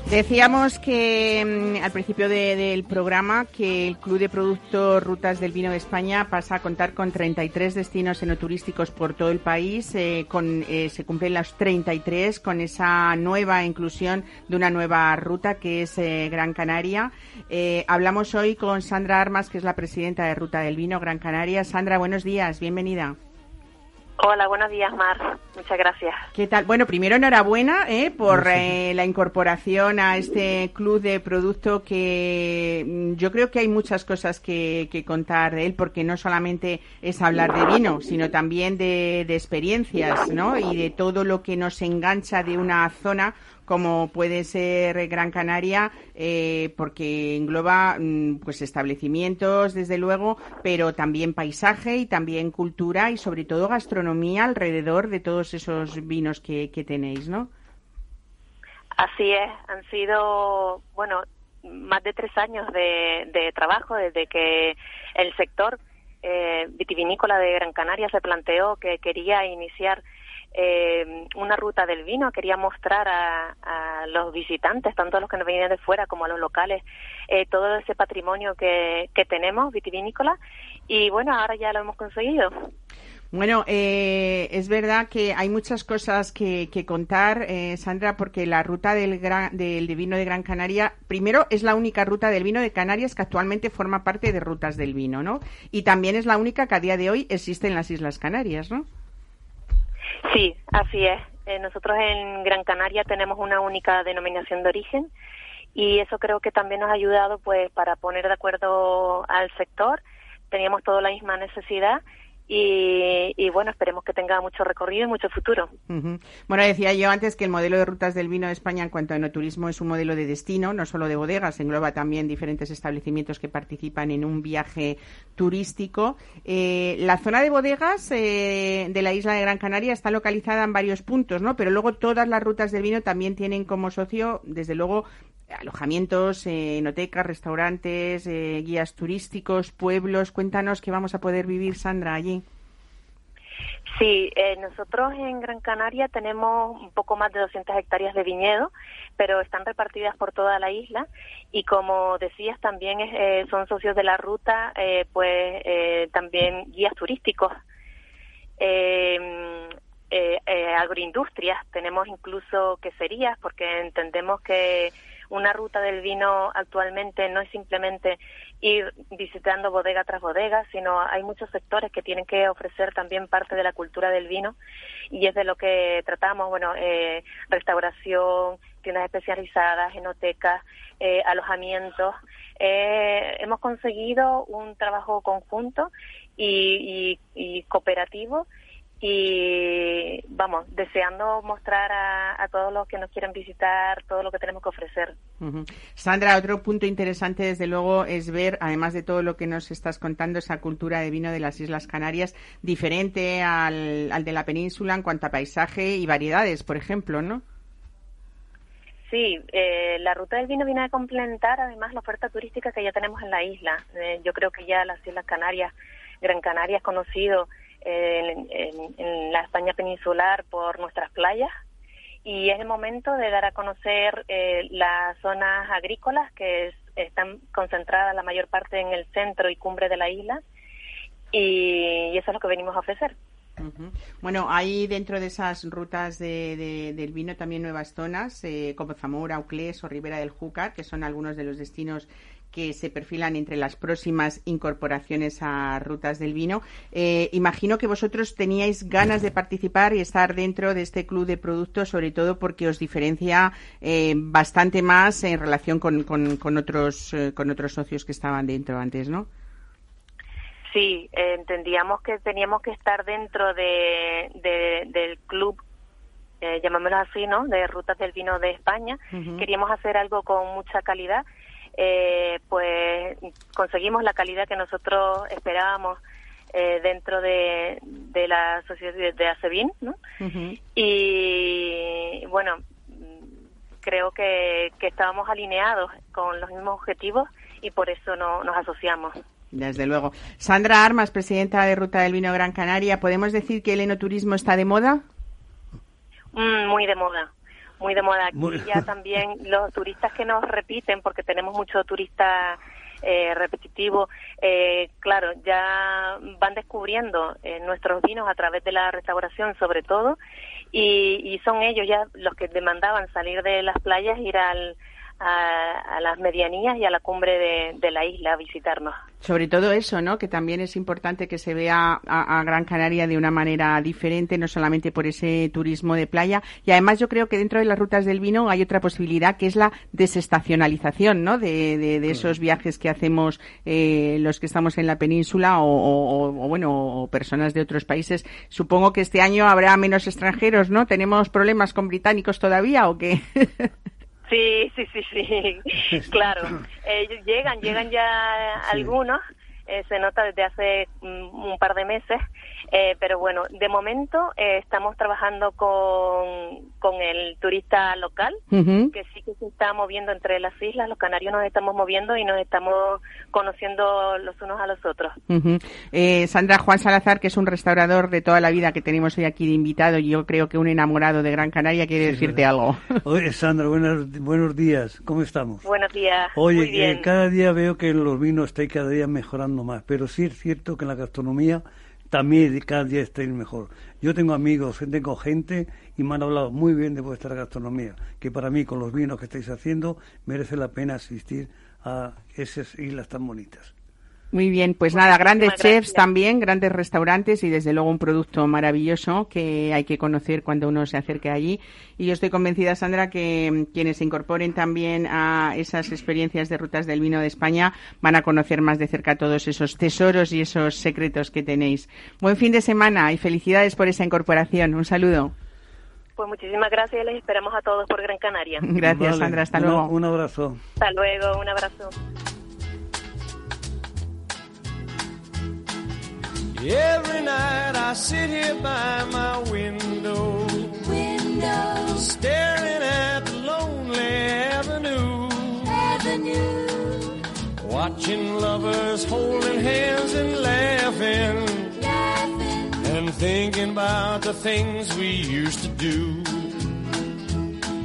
Decíamos que mm, al principio de- del programa que el Club de Productos Rutas del Vino de España pasa a contar con 33 destinos enoturísticos por todo el país. eh, con, eh, se cumplen los 33 con esa nueva inclusión de una nueva ruta que es eh, Gran Canaria. Eh, hablamos hoy con Sandra Armas, que es la presidenta de Ruta del Vino Gran Canaria. Sandra, buenos días, bienvenida. Hola, buenos días, Mar. Muchas gracias. ¿Qué tal? Bueno, primero enhorabuena eh, por eh, la incorporación a este club de producto que mm, yo creo que hay muchas cosas que, que contar de él porque no solamente es hablar de vino, sino también de, de experiencias, ¿no? Y de todo lo que nos engancha de una zona como puede ser Gran Canaria, eh, porque engloba mm, pues establecimientos, desde luego, pero también paisaje y también cultura y sobre todo gastronomía alrededor de todos esos vinos que, tenéis, ¿no? Así es, han sido, bueno, más de tres años de, de trabajo desde que el sector eh, vitivinícola de Gran Canaria se planteó que quería iniciar eh, una ruta del vino, quería mostrar a, a los visitantes, tanto a los que nos venían de fuera como a los locales, eh, todo ese patrimonio que, que tenemos vitivinícola y bueno, ahora ya lo hemos conseguido. Bueno, eh, es verdad que hay muchas cosas que, que contar, eh, Sandra, porque la ruta del, gran, del vino de Gran Canaria, primero, es la única ruta del vino de Canarias que actualmente forma parte de rutas del vino, ¿no? Y también es la única que a día de hoy existe en las Islas Canarias, ¿no? Sí, así es. Eh, nosotros en Gran Canaria tenemos una única denominación de origen y eso creo que también nos ha ayudado pues para poner de acuerdo al sector. Teníamos toda la misma necesidad y, bueno, esperemos que tenga mucho recorrido y mucho futuro. Bueno, decía yo antes que el modelo de rutas del vino de España en cuanto a enoturismo es un modelo de destino, no solo de bodegas, engloba también diferentes establecimientos que participan en un viaje turístico. Eh, la zona de bodegas eh, de la isla de Gran Canaria está localizada en varios puntos, ¿no? Pero luego todas las rutas del vino también tienen como socio, desde luego, alojamientos, eh, enotecas, restaurantes, eh, guías turísticos, pueblos. Cuéntanos qué vamos a poder vivir, Sandra, allí. Sí, eh, nosotros en Gran Canaria tenemos un poco más de 200 hectáreas de viñedo, pero están repartidas por toda la isla y como decías también eh, son socios de la ruta, eh, pues eh, también guías turísticos, eh, eh, agroindustrias, tenemos incluso queserías porque entendemos que una ruta del vino actualmente no es simplemente ir visitando bodega tras bodega, sino hay muchos sectores que tienen que ofrecer también parte de la cultura del vino y es de lo que tratamos, bueno, eh, restauración, tiendas especializadas, enotecas, eh, alojamientos. Eh, hemos conseguido un trabajo conjunto y, y- y cooperativo y vamos, deseando mostrar a, a todos los que nos quieran visitar todo lo que tenemos que ofrecer. Ujú. Sandra, otro punto interesante, desde luego, es ver, además de todo lo que nos estás contando, esa cultura de vino de las Islas Canarias, diferente al, al de la península en cuanto a paisaje y variedades, por ejemplo, ¿no? Sí, eh, la ruta del vino viene a complementar además la oferta turística que ya tenemos en la isla. Eh, yo creo que ya las Islas Canarias, Gran Canaria es conocido en, la España peninsular por nuestras playas. Y es el momento de dar a conocer eh, las zonas agrícolas que es- están concentradas la mayor parte en el centro y cumbre de la isla. Y, eso es lo que venimos a ofrecer. Bueno, hay dentro de esas rutas de, de- del vino también nuevas zonas, eh, como Zamora, Auclés o Ribera del Júcar, que son algunos de los destinos que se perfilan entre las próximas incorporaciones a rutas del vino. Eh, imagino que vosotros teníais ganas de participar y estar dentro de este club de productos, sobre todo porque os diferencia eh, bastante más en relación con, con- con otros, eh, con otros socios que estaban dentro antes, ¿no? Sí, entendíamos que teníamos que estar dentro de, de- del club, eh, llamémoslo así, ¿no? De Rutas del Vino de España. Queríamos hacer algo con mucha calidad. Eh, pues conseguimos la calidad que nosotros esperábamos eh, dentro de, de la sociedad de, ACEBIN, ¿no? Y bueno, creo que, que estábamos alineados con los mismos objetivos y por eso no, nos asociamos. Desde luego. Sandra Armas, presidenta de Ruta del Vino Gran Canaria, ¿podemos decir que el enoturismo está de moda? Mm, muy de moda, muy de moda. Aquí Muy- ya también los turistas que nos repiten, porque tenemos muchos turistas eh, repetitivos, eh, claro, ya van descubriendo eh, nuestros vinos a través de la restauración sobre todo, y, y son ellos ya los que demandaban salir de las playas, ir al, a, a las medianías y a la cumbre de, de la isla a visitarnos. Sobre todo eso, ¿no? Que también es importante que se vea a, a Gran Canaria de una manera diferente, no solamente por ese turismo de playa. Y además yo creo que dentro de las rutas del vino hay otra posibilidad que es la desestacionalización, ¿no? De, de- de esos viajes que hacemos eh, los que estamos en la península o, o- o, bueno, o personas de otros países. Supongo que este año habrá menos extranjeros, ¿no? ¿Tenemos problemas con británicos todavía o qué? Sí, sí, sí, sí, claro. Eh, llegan, llegan ya algunos, eh, se nota desde hace mm, un par de meses, eh, pero bueno, de momento eh, estamos trabajando con, con el turista local, que sí que se está moviendo entre las islas, los canarios nos estamos moviendo y nos estamos conociendo los unos a los otros. Ujú. Eh, Sandra Juan Salazar, que es un restaurador de toda la vida que tenemos hoy aquí de invitado, y yo creo que un enamorado de Gran Canaria quiere Sí, decirte verdad. algo. Oye, Sandra, buenos, buenos días. ¿Cómo estamos? Buenos días. Oye, Muy bien. que cada día veo que los vinos estáis cada día mejorando más, pero sí es cierto que en la gastronomía también cada día estáis mejor. Yo tengo amigos, tengo gente y me han hablado muy bien de vuestra gastronomía, que para mí con los vinos que estáis haciendo merece la pena asistir a esas islas tan bonitas. Muy bien, pues nada, grandes muchísimas chefs gracias. también, grandes restaurantes y desde luego un producto maravilloso que hay que conocer cuando uno se acerque allí. Y yo estoy convencida, Sandra, que mm, quienes se incorporen también a esas experiencias de rutas del vino de España van a conocer más de cerca todos esos tesoros y esos secretos que tenéis. Buen fin de semana y felicidades por esa incorporación. Un saludo. Pues muchísimas gracias y les esperamos a todos por Gran Canaria. Gracias, Vale, Sandra. Hasta luego. Un abrazo. Hasta luego, un abrazo. Every night I sit here by my window, Window, staring at the lonely avenue, avenue, watching lovers holding hands and laughing, laughing, and thinking about the things we used to do,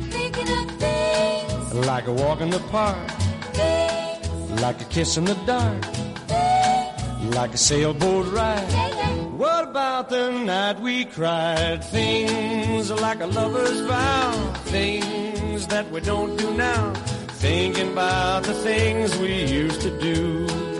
thinking of things, like a walk in the park, things, like a kiss in the dark, like a sailboat ride. What about the night we cried? Things like a lover's vow. Things that we don't do now. Thinking about the things we used to do.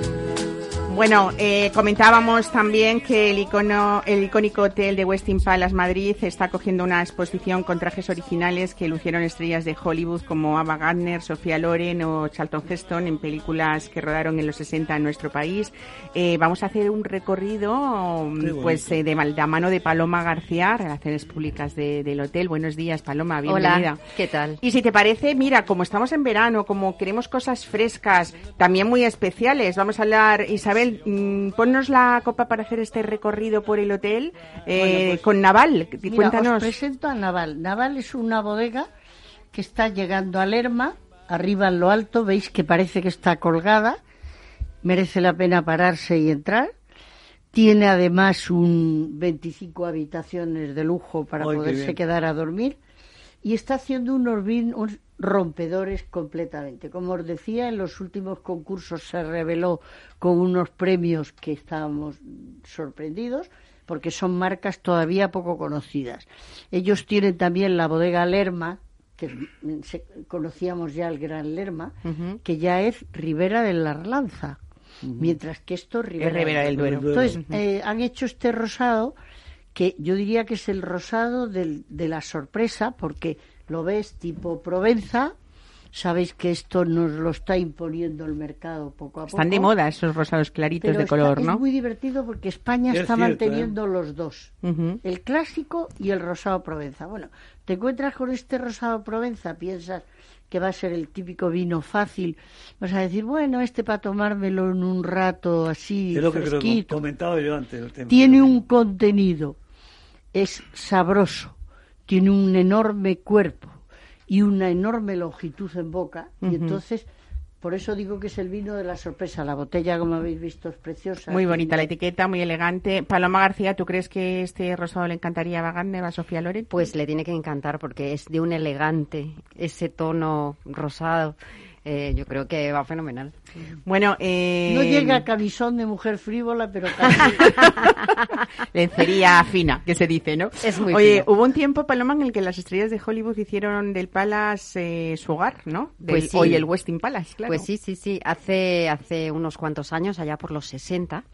Bueno, eh, comentábamos también que el, icono, el icónico hotel de Westin Palace Madrid está cogiendo una exposición con trajes originales que lucieron estrellas de Hollywood como Ava Gardner, Sofía Loren o Charlton Heston en películas que rodaron en los 60 en nuestro país. Eh, vamos a hacer un recorrido bonito. pues eh, de, de mano de Paloma García, Relaciones Públicas de- del hotel. Buenos días, Paloma, bienvenida. Hola, ¿qué tal? Y si te parece, mira, como estamos en verano, como queremos cosas frescas, también muy especiales, vamos a hablar, Isabel, mm, ponnos la copa para hacer este recorrido por el hotel eh, Bueno, pues, con Naval. Mira, Cuéntanos. os presento a Naval. Naval es una bodega que está llegando a Lerma, arriba en lo alto, veis que parece que está colgada, merece la pena pararse y entrar. Tiene además un 25 habitaciones de lujo para poderse bien. quedar a dormir y está haciendo unos, vin- rompedores completamente. Como os decía, en los últimos concursos se reveló con unos premios que estábamos sorprendidos porque son marcas todavía poco conocidas. Ellos tienen también la bodega Lerma, que es- conocíamos ya el Gran Lerma, que ya es Ribera de la Arlanza, mientras que esto es Ribera, Ribera del Duero. Entonces, eh, han hecho este rosado que yo diría que es el rosado del- de la sorpresa, porque lo ves tipo Provenza, sabéis que esto nos lo está imponiendo el mercado poco a poco. Están de moda esos rosados claritos pero de está- color, es ¿no? muy divertido porque España Es está cierto, manteniendo los dos, el clásico y el rosado Provenza. Bueno, te encuentras con este rosado Provenza, piensas que va a ser el típico vino fácil, vas a decir, bueno, este para tomármelo en un rato así, Es lo que comentaba yo antes. El tema. Tiene un contenido, es sabroso, tiene un enorme cuerpo y una enorme longitud en boca, y entonces Por eso digo que es el vino de la sorpresa. La botella, como habéis visto, es preciosa. Muy bonita la etiqueta, muy elegante. Paloma García, ¿tú crees que este rosado le encantaría a Wagner, a Sofía Loren? Pues le tiene que encantar porque es de un elegante, ese tono rosado. Eh, yo creo que va fenomenal. Bueno, eh, No llega a camisón de mujer frívola, pero casi. lencería fina, que se dice, ¿no? Es muy Oye, fino. hubo un tiempo, Paloma, en el que las estrellas de Hollywood hicieron del Palace eh, su hogar, ¿no? Del, Pues sí. Hoy el Westin Palace, claro. Pues sí, sí, sí. Hace, hace unos cuantos años, allá por los 60,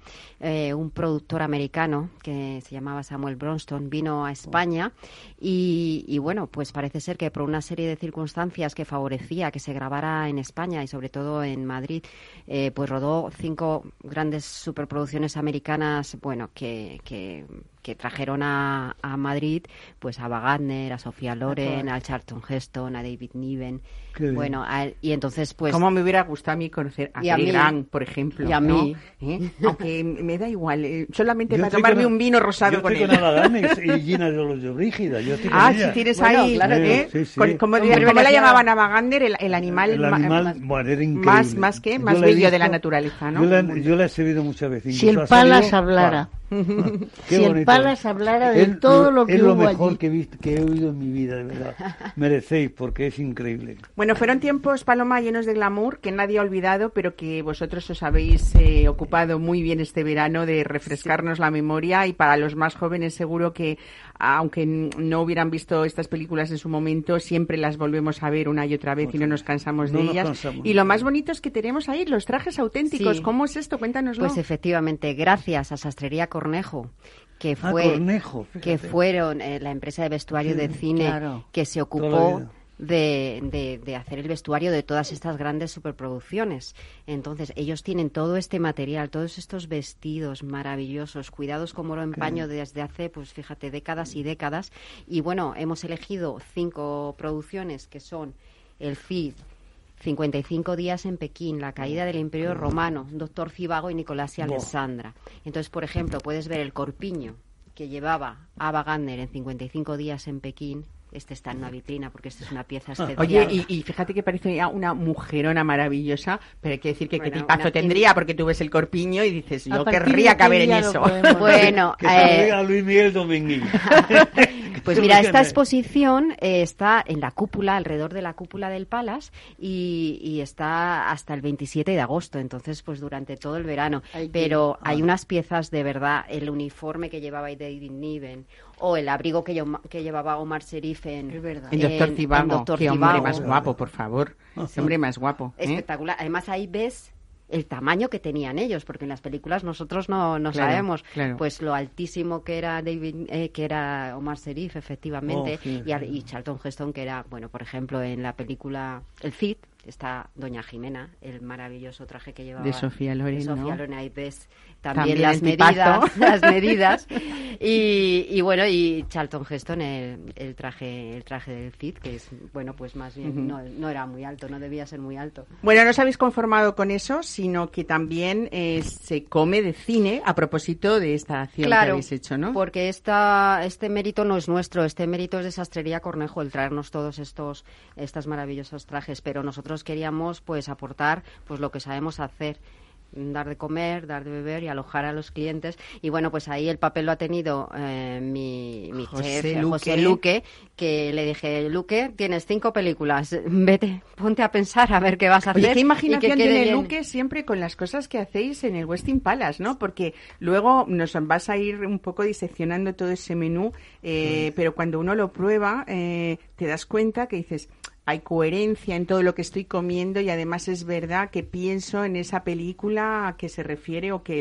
eh, un productor americano que se llamaba Samuel Bronston vino a España y, y, bueno, pues parece ser que por una serie de circunstancias que favorecía que se grabara en España y sobre todo en Madrid, eh, pues rodó cinco grandes superproducciones americanas, bueno, que, que, que trajeron a, a Madrid, pues a Wagner, a Sofía Loren, al Charlton Heston, a David Niven. Qué. Bueno, a- y entonces pues ¿Cómo me hubiera gustado a mí conocer a Y a mí. Grant, por ejemplo? Y a ¿no? mí. ¿Eh? Aunque me da igual, eh, solamente Yo para tomarme con- un vino rosado yo con estoy él. con Gardner y Gina de los Brígida. Yo estoy Ah, ella. si tienes Bueno, ahí, claro. ¿eh? Sí, sí. Con- ¿Cómo, Hombre, cómo la llamaban a Magander? El, el animal, El ma- animal, más, bueno, era increíble. más, más que, más bello de la naturaleza, ¿no? Yo la, yo la he servido muchas veces. Si el Palas hablara. Qué Si el. Palas hablara de Es todo lo que Es lo hubo mejor allí. que he, visto, que he oído en mi vida, de verdad. Merecéis, porque es increíble. Bueno, fueron tiempos, Paloma, llenos de glamour que nadie ha olvidado, pero que vosotros os habéis eh, ocupado muy bien este verano de refrescarnos la memoria y para los más jóvenes seguro que, aunque no hubieran visto estas películas en su momento, siempre las volvemos a ver una y otra vez y no nos cansamos de nos ellas. cansamos. Y lo más bonito es que tenemos ahí los trajes auténticos. Sí. ¿Cómo es esto? Cuéntanoslo. Pues efectivamente, gracias a Sastrería Cornejo, que Ah, fue Cornejo, que fueron eh, la empresa de vestuario de cine claro. que se ocupó. De, de- de hacer el vestuario de todas estas grandes superproducciones. Entonces, ellos tienen todo este material, todos estos vestidos maravillosos, cuidados como oro en paño desde hace, pues fíjate, décadas y décadas. Y bueno, hemos elegido cinco producciones que son el CID, 55 días en Pekín, la caída del Imperio Romano, Doctor Cibago y Nicolás y. Alessandra. Entonces, por ejemplo, puedes ver el corpiño que llevaba Ava Gardner en 55 días en Pekín. Este está en una vitrina porque esta es una pieza especial. Oye, y, y fíjate que parece ya una mujerona maravillosa, pero hay que decir que qué tipazo una- tendría, porque tú ves el corpiño y dices, yo querría caber en eso. podemos- Bueno, Que eh, vea a Luis Miguel Dominguín. Pues mira, esta exposición eh, está en la cúpula, alrededor de la cúpula del Palace, y, y está hasta el 27 de agosto, entonces pues durante todo el verano. Hay que- Pero ah. hay unas piezas de verdad, el uniforme que llevaba David Niven, o el abrigo que, que llevaba Omar Sherif en, doctor en- Doctor qué hombre más guapo, por favor. Qué hombre más guapo. ¿eh? Espectacular. Además ahí ves el tamaño que tenían ellos, porque en las películas nosotros no, no Claro, sabemos claro. pues lo altísimo que era David, eh, que era Omar Sherif, efectivamente, Oh, sí, y, a- sí. y Charlton Heston, que era, bueno, por ejemplo, en la película El Cid, está Doña Jimena, el maravilloso traje que llevaba De Sofía Loren, de Sofía ¿no? Loren, ahí ves también, También las medidas, las medidas, y, y bueno, y Charlton Heston, el, el traje, el traje del Cid, que es, bueno, pues más bien, no, no era muy alto, no debía ser muy alto. Bueno, no os habéis conformado con eso, sino que también eh, se come de cine a propósito de esta acción que habéis hecho, ¿no? porque esta, este mérito no es nuestro, este mérito es de Sastrería Cornejo, el traernos todos estos estas maravillosos trajes, pero nosotros queríamos pues aportar pues lo que sabemos hacer dar de comer, dar de beber y alojar a los clientes. Y bueno, pues ahí el papel lo ha tenido eh, mi, mi José chef, Luque. José Luque, que le dije, Luque, tienes cinco películas, vete, ponte a pensar a ver qué vas a hacer. Oye, qué y imaginación que tiene bien". Luque siempre con las cosas que hacéis en el Westin Palace, ¿no? Porque luego nos vas a ir un poco diseccionando todo ese menú, eh, pero cuando uno lo prueba, eh, te das cuenta que dices, hay coherencia en todo lo que estoy comiendo y además es verdad que pienso en esa película que se refiere o que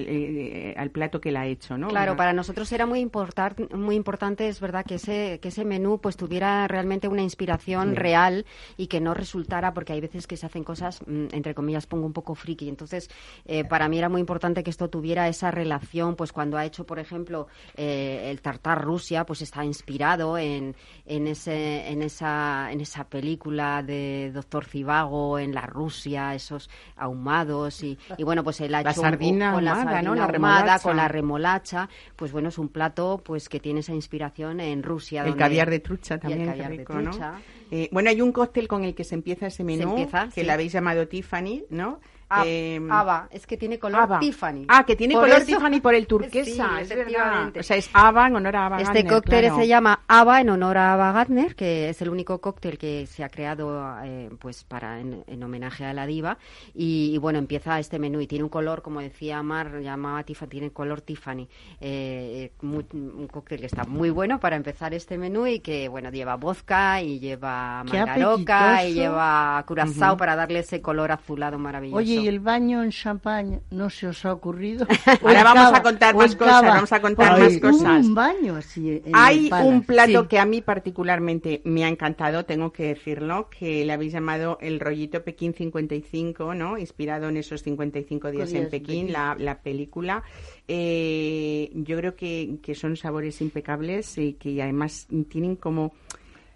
eh, al plato que la ha hecho, ¿no? Claro, Una- para nosotros era muy importante, muy importante, es verdad que ese que ese menú pues tuviera realmente una inspiración real y que no resultara porque hay veces que se hacen cosas mm, entre comillas pongo un poco friki. Entonces eh, para mí era muy importante que esto tuviera esa relación, pues cuando ha hecho por ejemplo eh, el tartar Rusia, pues está inspirado en en ese en esa en esa película película de Doctor Civago en la Rusia, esos ahumados y, y bueno, pues el ha La hecho sardina con la ahumada, sardina ¿no? La ahumada, remolacha. con la remolacha, pues bueno, es un plato pues que tiene esa inspiración en Rusia. El donde- caviar de trucha también, el caviar de trucha. Eh, bueno, hay un cóctel con el que se empieza ese menú, empieza, que sí. le habéis llamado Tiffany, ¿no? Ah, Eh, Ava, es que tiene color Ava. Tiffany. Ah, que tiene Por color eso- Tiffany por el turquesa, Sí, es verdad. O sea, es Ava en honor a Ava Este Gardner, cóctel claro. se llama Ava en honor a Ava Gardner, que es el único cóctel que se ha creado eh, pues para en, en homenaje a la diva. Y, y, bueno, empieza este menú y tiene un color, como decía Mar, llamaba Tiffany, tiene color Tiffany. Eh, muy- un cóctel que está muy bueno para empezar este menú y que bueno lleva vodka y lleva mangaroca y lleva curazao para darle ese color azulado maravilloso. Oye, ¿y el baño en champán no se os ha ocurrido? Ahora vamos cava, a contar más cosas, vamos a contar más cosas. un baño así en el Hay un plato Sí. que a mí particularmente me ha encantado, tengo que decirlo, que le habéis llamado el rollito Pekín 55, ¿no? Inspirado en esos 55 días días en en Pekín, Pekín. La, la película. Eh, yo creo que, que son sabores impecables y que además tienen como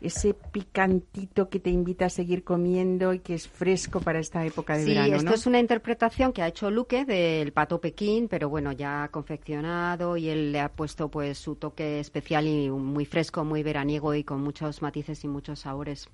ese picantito que te invita a seguir comiendo y que es fresco para esta época de Sí, verano, esto ¿no? es una interpretación que ha hecho Luque del pato Pekín, pero bueno, ya confeccionado y él le ha puesto pues su toque especial y muy fresco, muy veraniego y con muchos matices y muchos sabores.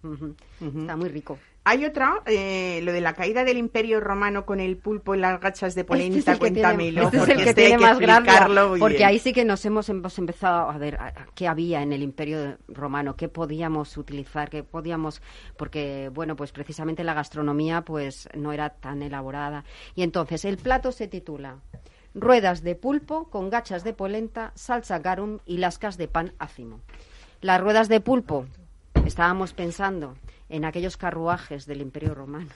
Está muy rico. Hay otra, eh, lo de la caída del Imperio Romano con el pulpo y las gachas de Este polenta, es que tiene- cuéntamelo, este es el que este tiene más bien. porque ahí sí que nos hemos, hemos empezado a ver qué había en el Imperio Romano, qué podíamos utilizar, qué podíamos, porque bueno, pues precisamente la gastronomía pues no era tan elaborada. Y entonces el plato se titula Ruedas de pulpo con gachas de polenta, salsa garum y lascas de pan ácimo. Las ruedas de pulpo, estábamos pensando en aquellos carruajes del Imperio Romano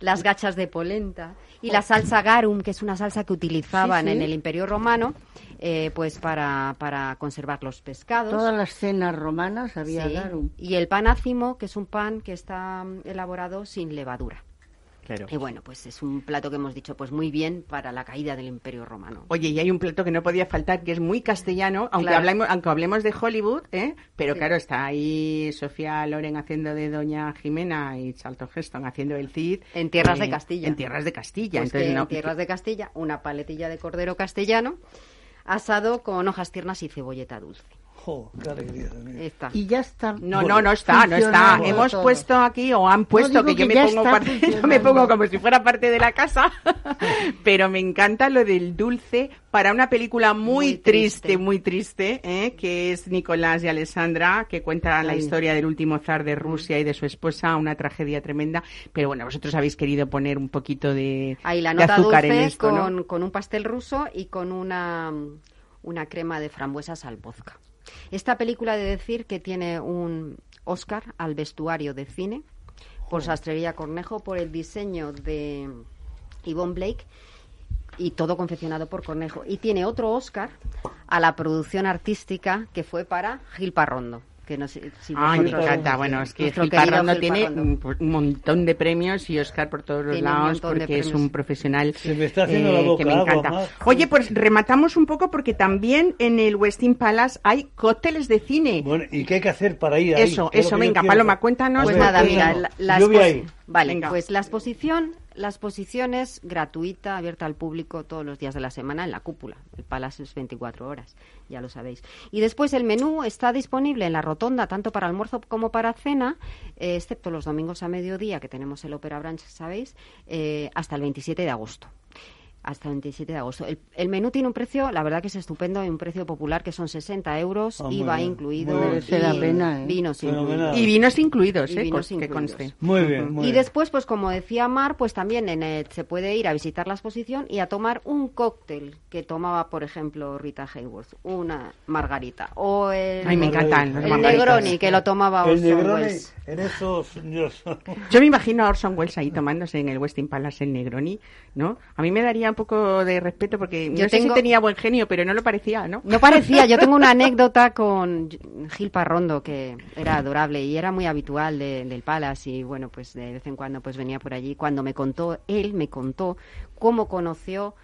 las gachas de polenta y la salsa garum, que es una salsa que utilizaban Sí, sí. en el Imperio Romano, eh, pues para, para conservar los pescados. Todas las cenas romanas había Sí. garum. Y el pan ácimo, que es un pan que está elaborado sin levadura. Claro. Y bueno, pues es un plato que hemos dicho, pues muy bien para la caída del Imperio Romano. Oye, y hay un plato que no podía faltar, que es muy castellano, aunque, Claro. hablemos, aunque hablemos de Hollywood, ¿eh? pero Sí. claro, está ahí Sofía Loren haciendo de Doña Jimena y Charlton Heston haciendo el Cid. En tierras de eh, Castilla. En tierras de Castilla. Pues entonces no- en tierras de Castilla, una paletilla de cordero castellano asado con hojas tiernas y cebolleta dulce. Jo, qué alegría. Dios mío. Está. Y ya está. No, no, no está, no está. Hemos todo. puesto aquí, o han puesto, que yo que me pongo parte, yo me pongo como si fuera parte de la casa, pero me encanta lo del dulce para una película muy, Muy triste, triste. muy triste, ¿eh? que es Nicolás y Alessandra, que cuenta la Ay. historia del último zar de Rusia y de su esposa, una tragedia tremenda. Pero bueno, vosotros habéis querido poner un poquito de, Ahí la de nota azúcar dulce en esto, ¿no? con, con un pastel ruso y con una, una crema de frambuesas al vodka. Esta película de decir que tiene un Oscar al vestuario de cine por Sastrería Cornejo, por el diseño de Yvonne Blake y todo confeccionado por Cornejo. Y tiene otro Oscar a la producción artística que fue para Gil Parrondo. Que no sé si Ay, me encanta. Bueno, es que Gil Gil tiene un montón de premios y Oscar por todos los Tiene lados porque es un profesional Se me está haciendo eh, la boca que me encanta. Oye, pues rematamos un poco porque también en el Westin Palace hay cócteles de cine. Bueno, ¿y qué hay que hacer para ir ahí? Eso, eso, venga, quiero. Paloma, cuéntanos. Pues nada, mira, la, la Yo voy ahí. Vale, Venga. pues la exposición, la exposición es gratuita, abierta al público todos los días de la semana en la cúpula. El Palace es 24 horas, ya lo sabéis. Y después el menú está disponible en la rotonda tanto para almuerzo como para cena, eh, excepto los domingos a mediodía que tenemos el Opera Branch, sabéis, eh, hasta el 27 de agosto. Hasta el 27 de agosto. El, el menú tiene un precio, la verdad que es estupendo, y un precio popular que son 60 euros, IVA bien, incluido, muy. Merece la y pena, ¿eh? vinos incluidos. Y vinos incluidos, Y eh, vinos que incluidos. conste. Muy bien, muy Y bien. después, pues como decía Mar, pues también en el- se puede ir a visitar la exposición y a tomar un cóctel que tomaba, por ejemplo, Rita Hayworth, una margarita. O el, Ay, me encantan los el margaritas. Negroni, que lo tomaba El Orson Negroni, Welles. en esos... yo- Yo me imagino a Orson Welles ahí tomándose en el Westin Palace el Negroni, ¿no? A mí me daría un poco de respeto porque Yo no sé si tenía buen genio, pero no lo parecía, ¿no? No parecía, yo tengo una anécdota con Gil Parrondo que era adorable y era muy habitual de- del Palace y bueno, pues de vez en cuando pues venía por allí. Cuando me contó, él me contó cómo conoció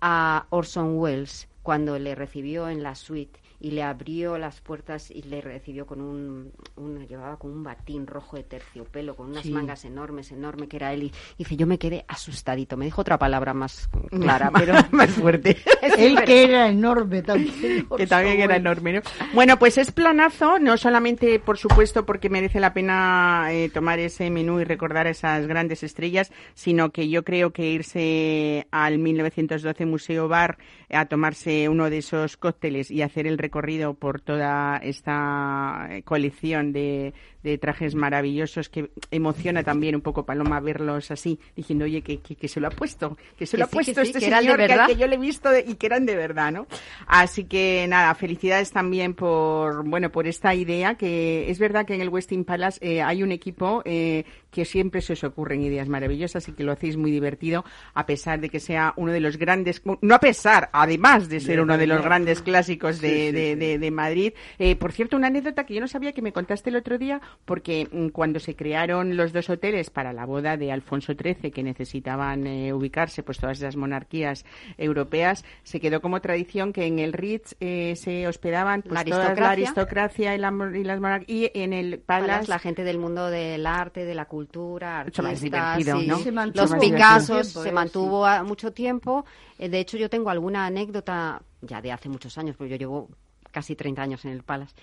a Orson Welles cuando le recibió en la suite y le abrió las puertas y le recibió con un, un- llevaba con un batín rojo de terciopelo, con unas Sí. mangas enormes, enorme que era él. Y dice, yo me quedé asustadito. Me dijo otra palabra más clara, pero más fuerte. Él que era enorme también. que también era enorme, ¿no? Bueno, pues es planazo, no solamente, por supuesto, porque merece la pena eh, tomar ese menú y recordar a esas grandes estrellas, sino que yo creo que irse al 1912 Museo Bar a tomarse uno de esos cócteles y hacer el recorrido por toda esta eh, colección de, de trajes maravillosos que emociona también un poco Paloma verlos así, diciendo, oye, que, que, que se lo ha puesto, que se Que lo ha sí, que puesto sí, este que eran de señor, que, verdad. que yo le he visto de- y que eran de verdad, ¿no? Así que nada, felicidades también por, bueno, por esta idea, que es verdad que en el Westin Palace eh, hay un equipo eh, que siempre se os ocurren ideas maravillosas y que lo hacéis muy divertido, a pesar de que sea uno de los grandes, no a pesar, además de ser uno de los grandes clásicos de, Sí, sí, de- sí. de- de Madrid. Eh, por cierto, una anécdota que yo no sabía que me contaste el otro día, porque mm, cuando se crearon los dos hoteles para la boda de Alfonso XIII, que necesitaban eh, ubicarse pues todas esas monarquías europeas, se quedó como tradición que en el Ritz eh, se hospedaban pues, La toda la aristocracia. y, la, y las monarquías, y en el Palas, Palace la gente del mundo del arte, de la cultura, Mucho más artistas. ¿no? Se mantuvo los Picassos se Sí. mantuvo a mucho tiempo. Eh, de hecho, yo tengo alguna anécdota ya de hace muchos años, porque yo llevo casi 30 años en el Palace.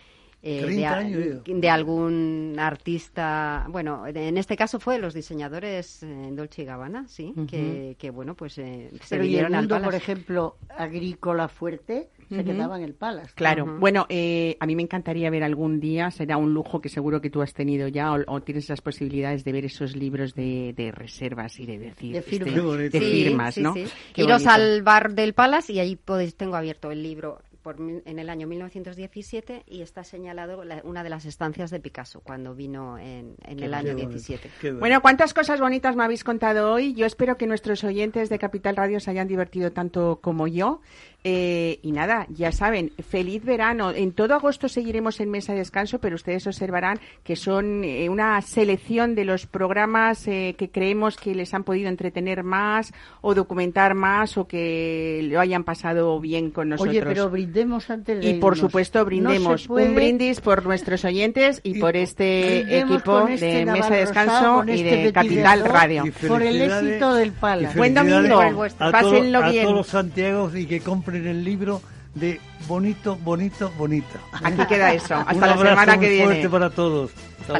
Eh, 30 de, años, de algún artista, bueno, en este caso fue los diseñadores eh, Dolce y Gabbana, sí, que, que, bueno, pues eh, se Pero y el vinieron al mundo, por ejemplo, agrícola fuerte, se Ujú. quedaba en el Palace. Claro, bueno, eh, a mí me encantaría ver algún día, será un lujo que seguro que tú has tenido ya o, o tienes las posibilidades de ver esos libros de, de reservas y de decir, De firmas. Qué bonito. de Sí, firmas, sí, ¿no? sí. Iros bonito. al bar del Palace y ahí podéis, tengo abierto el libro por, mil- en el año 1917 y está señalado la- una de las estancias de Picasso cuando vino en, en el año bonito. 17. Qué bueno. Bueno, cuántas cosas bonitas me habéis contado hoy. Yo espero que nuestros oyentes de Capital Radio se hayan divertido tanto como yo. Eh, y nada, ya saben, feliz verano. En todo agosto seguiremos en mesa de descanso, pero ustedes observarán que son eh, una selección de los programas eh, que creemos que les han podido entretener más o documentar más o que lo hayan pasado bien con nosotros. Oye, pero brindemos antes de Y por irnos. supuesto No brindemos se puede- un brindis por nuestros oyentes y, Y por este equipo con este de Mesa de Descanso y este de Capital. Radio. Por el éxito del Palace. Buen domingo. A, Pásenlo bien. a todos los santiagos y que compren el libro de Bonito, Bonito, Bonita. Aquí queda eso. Hasta Un la semana que viene. fuerte para todos. Hasta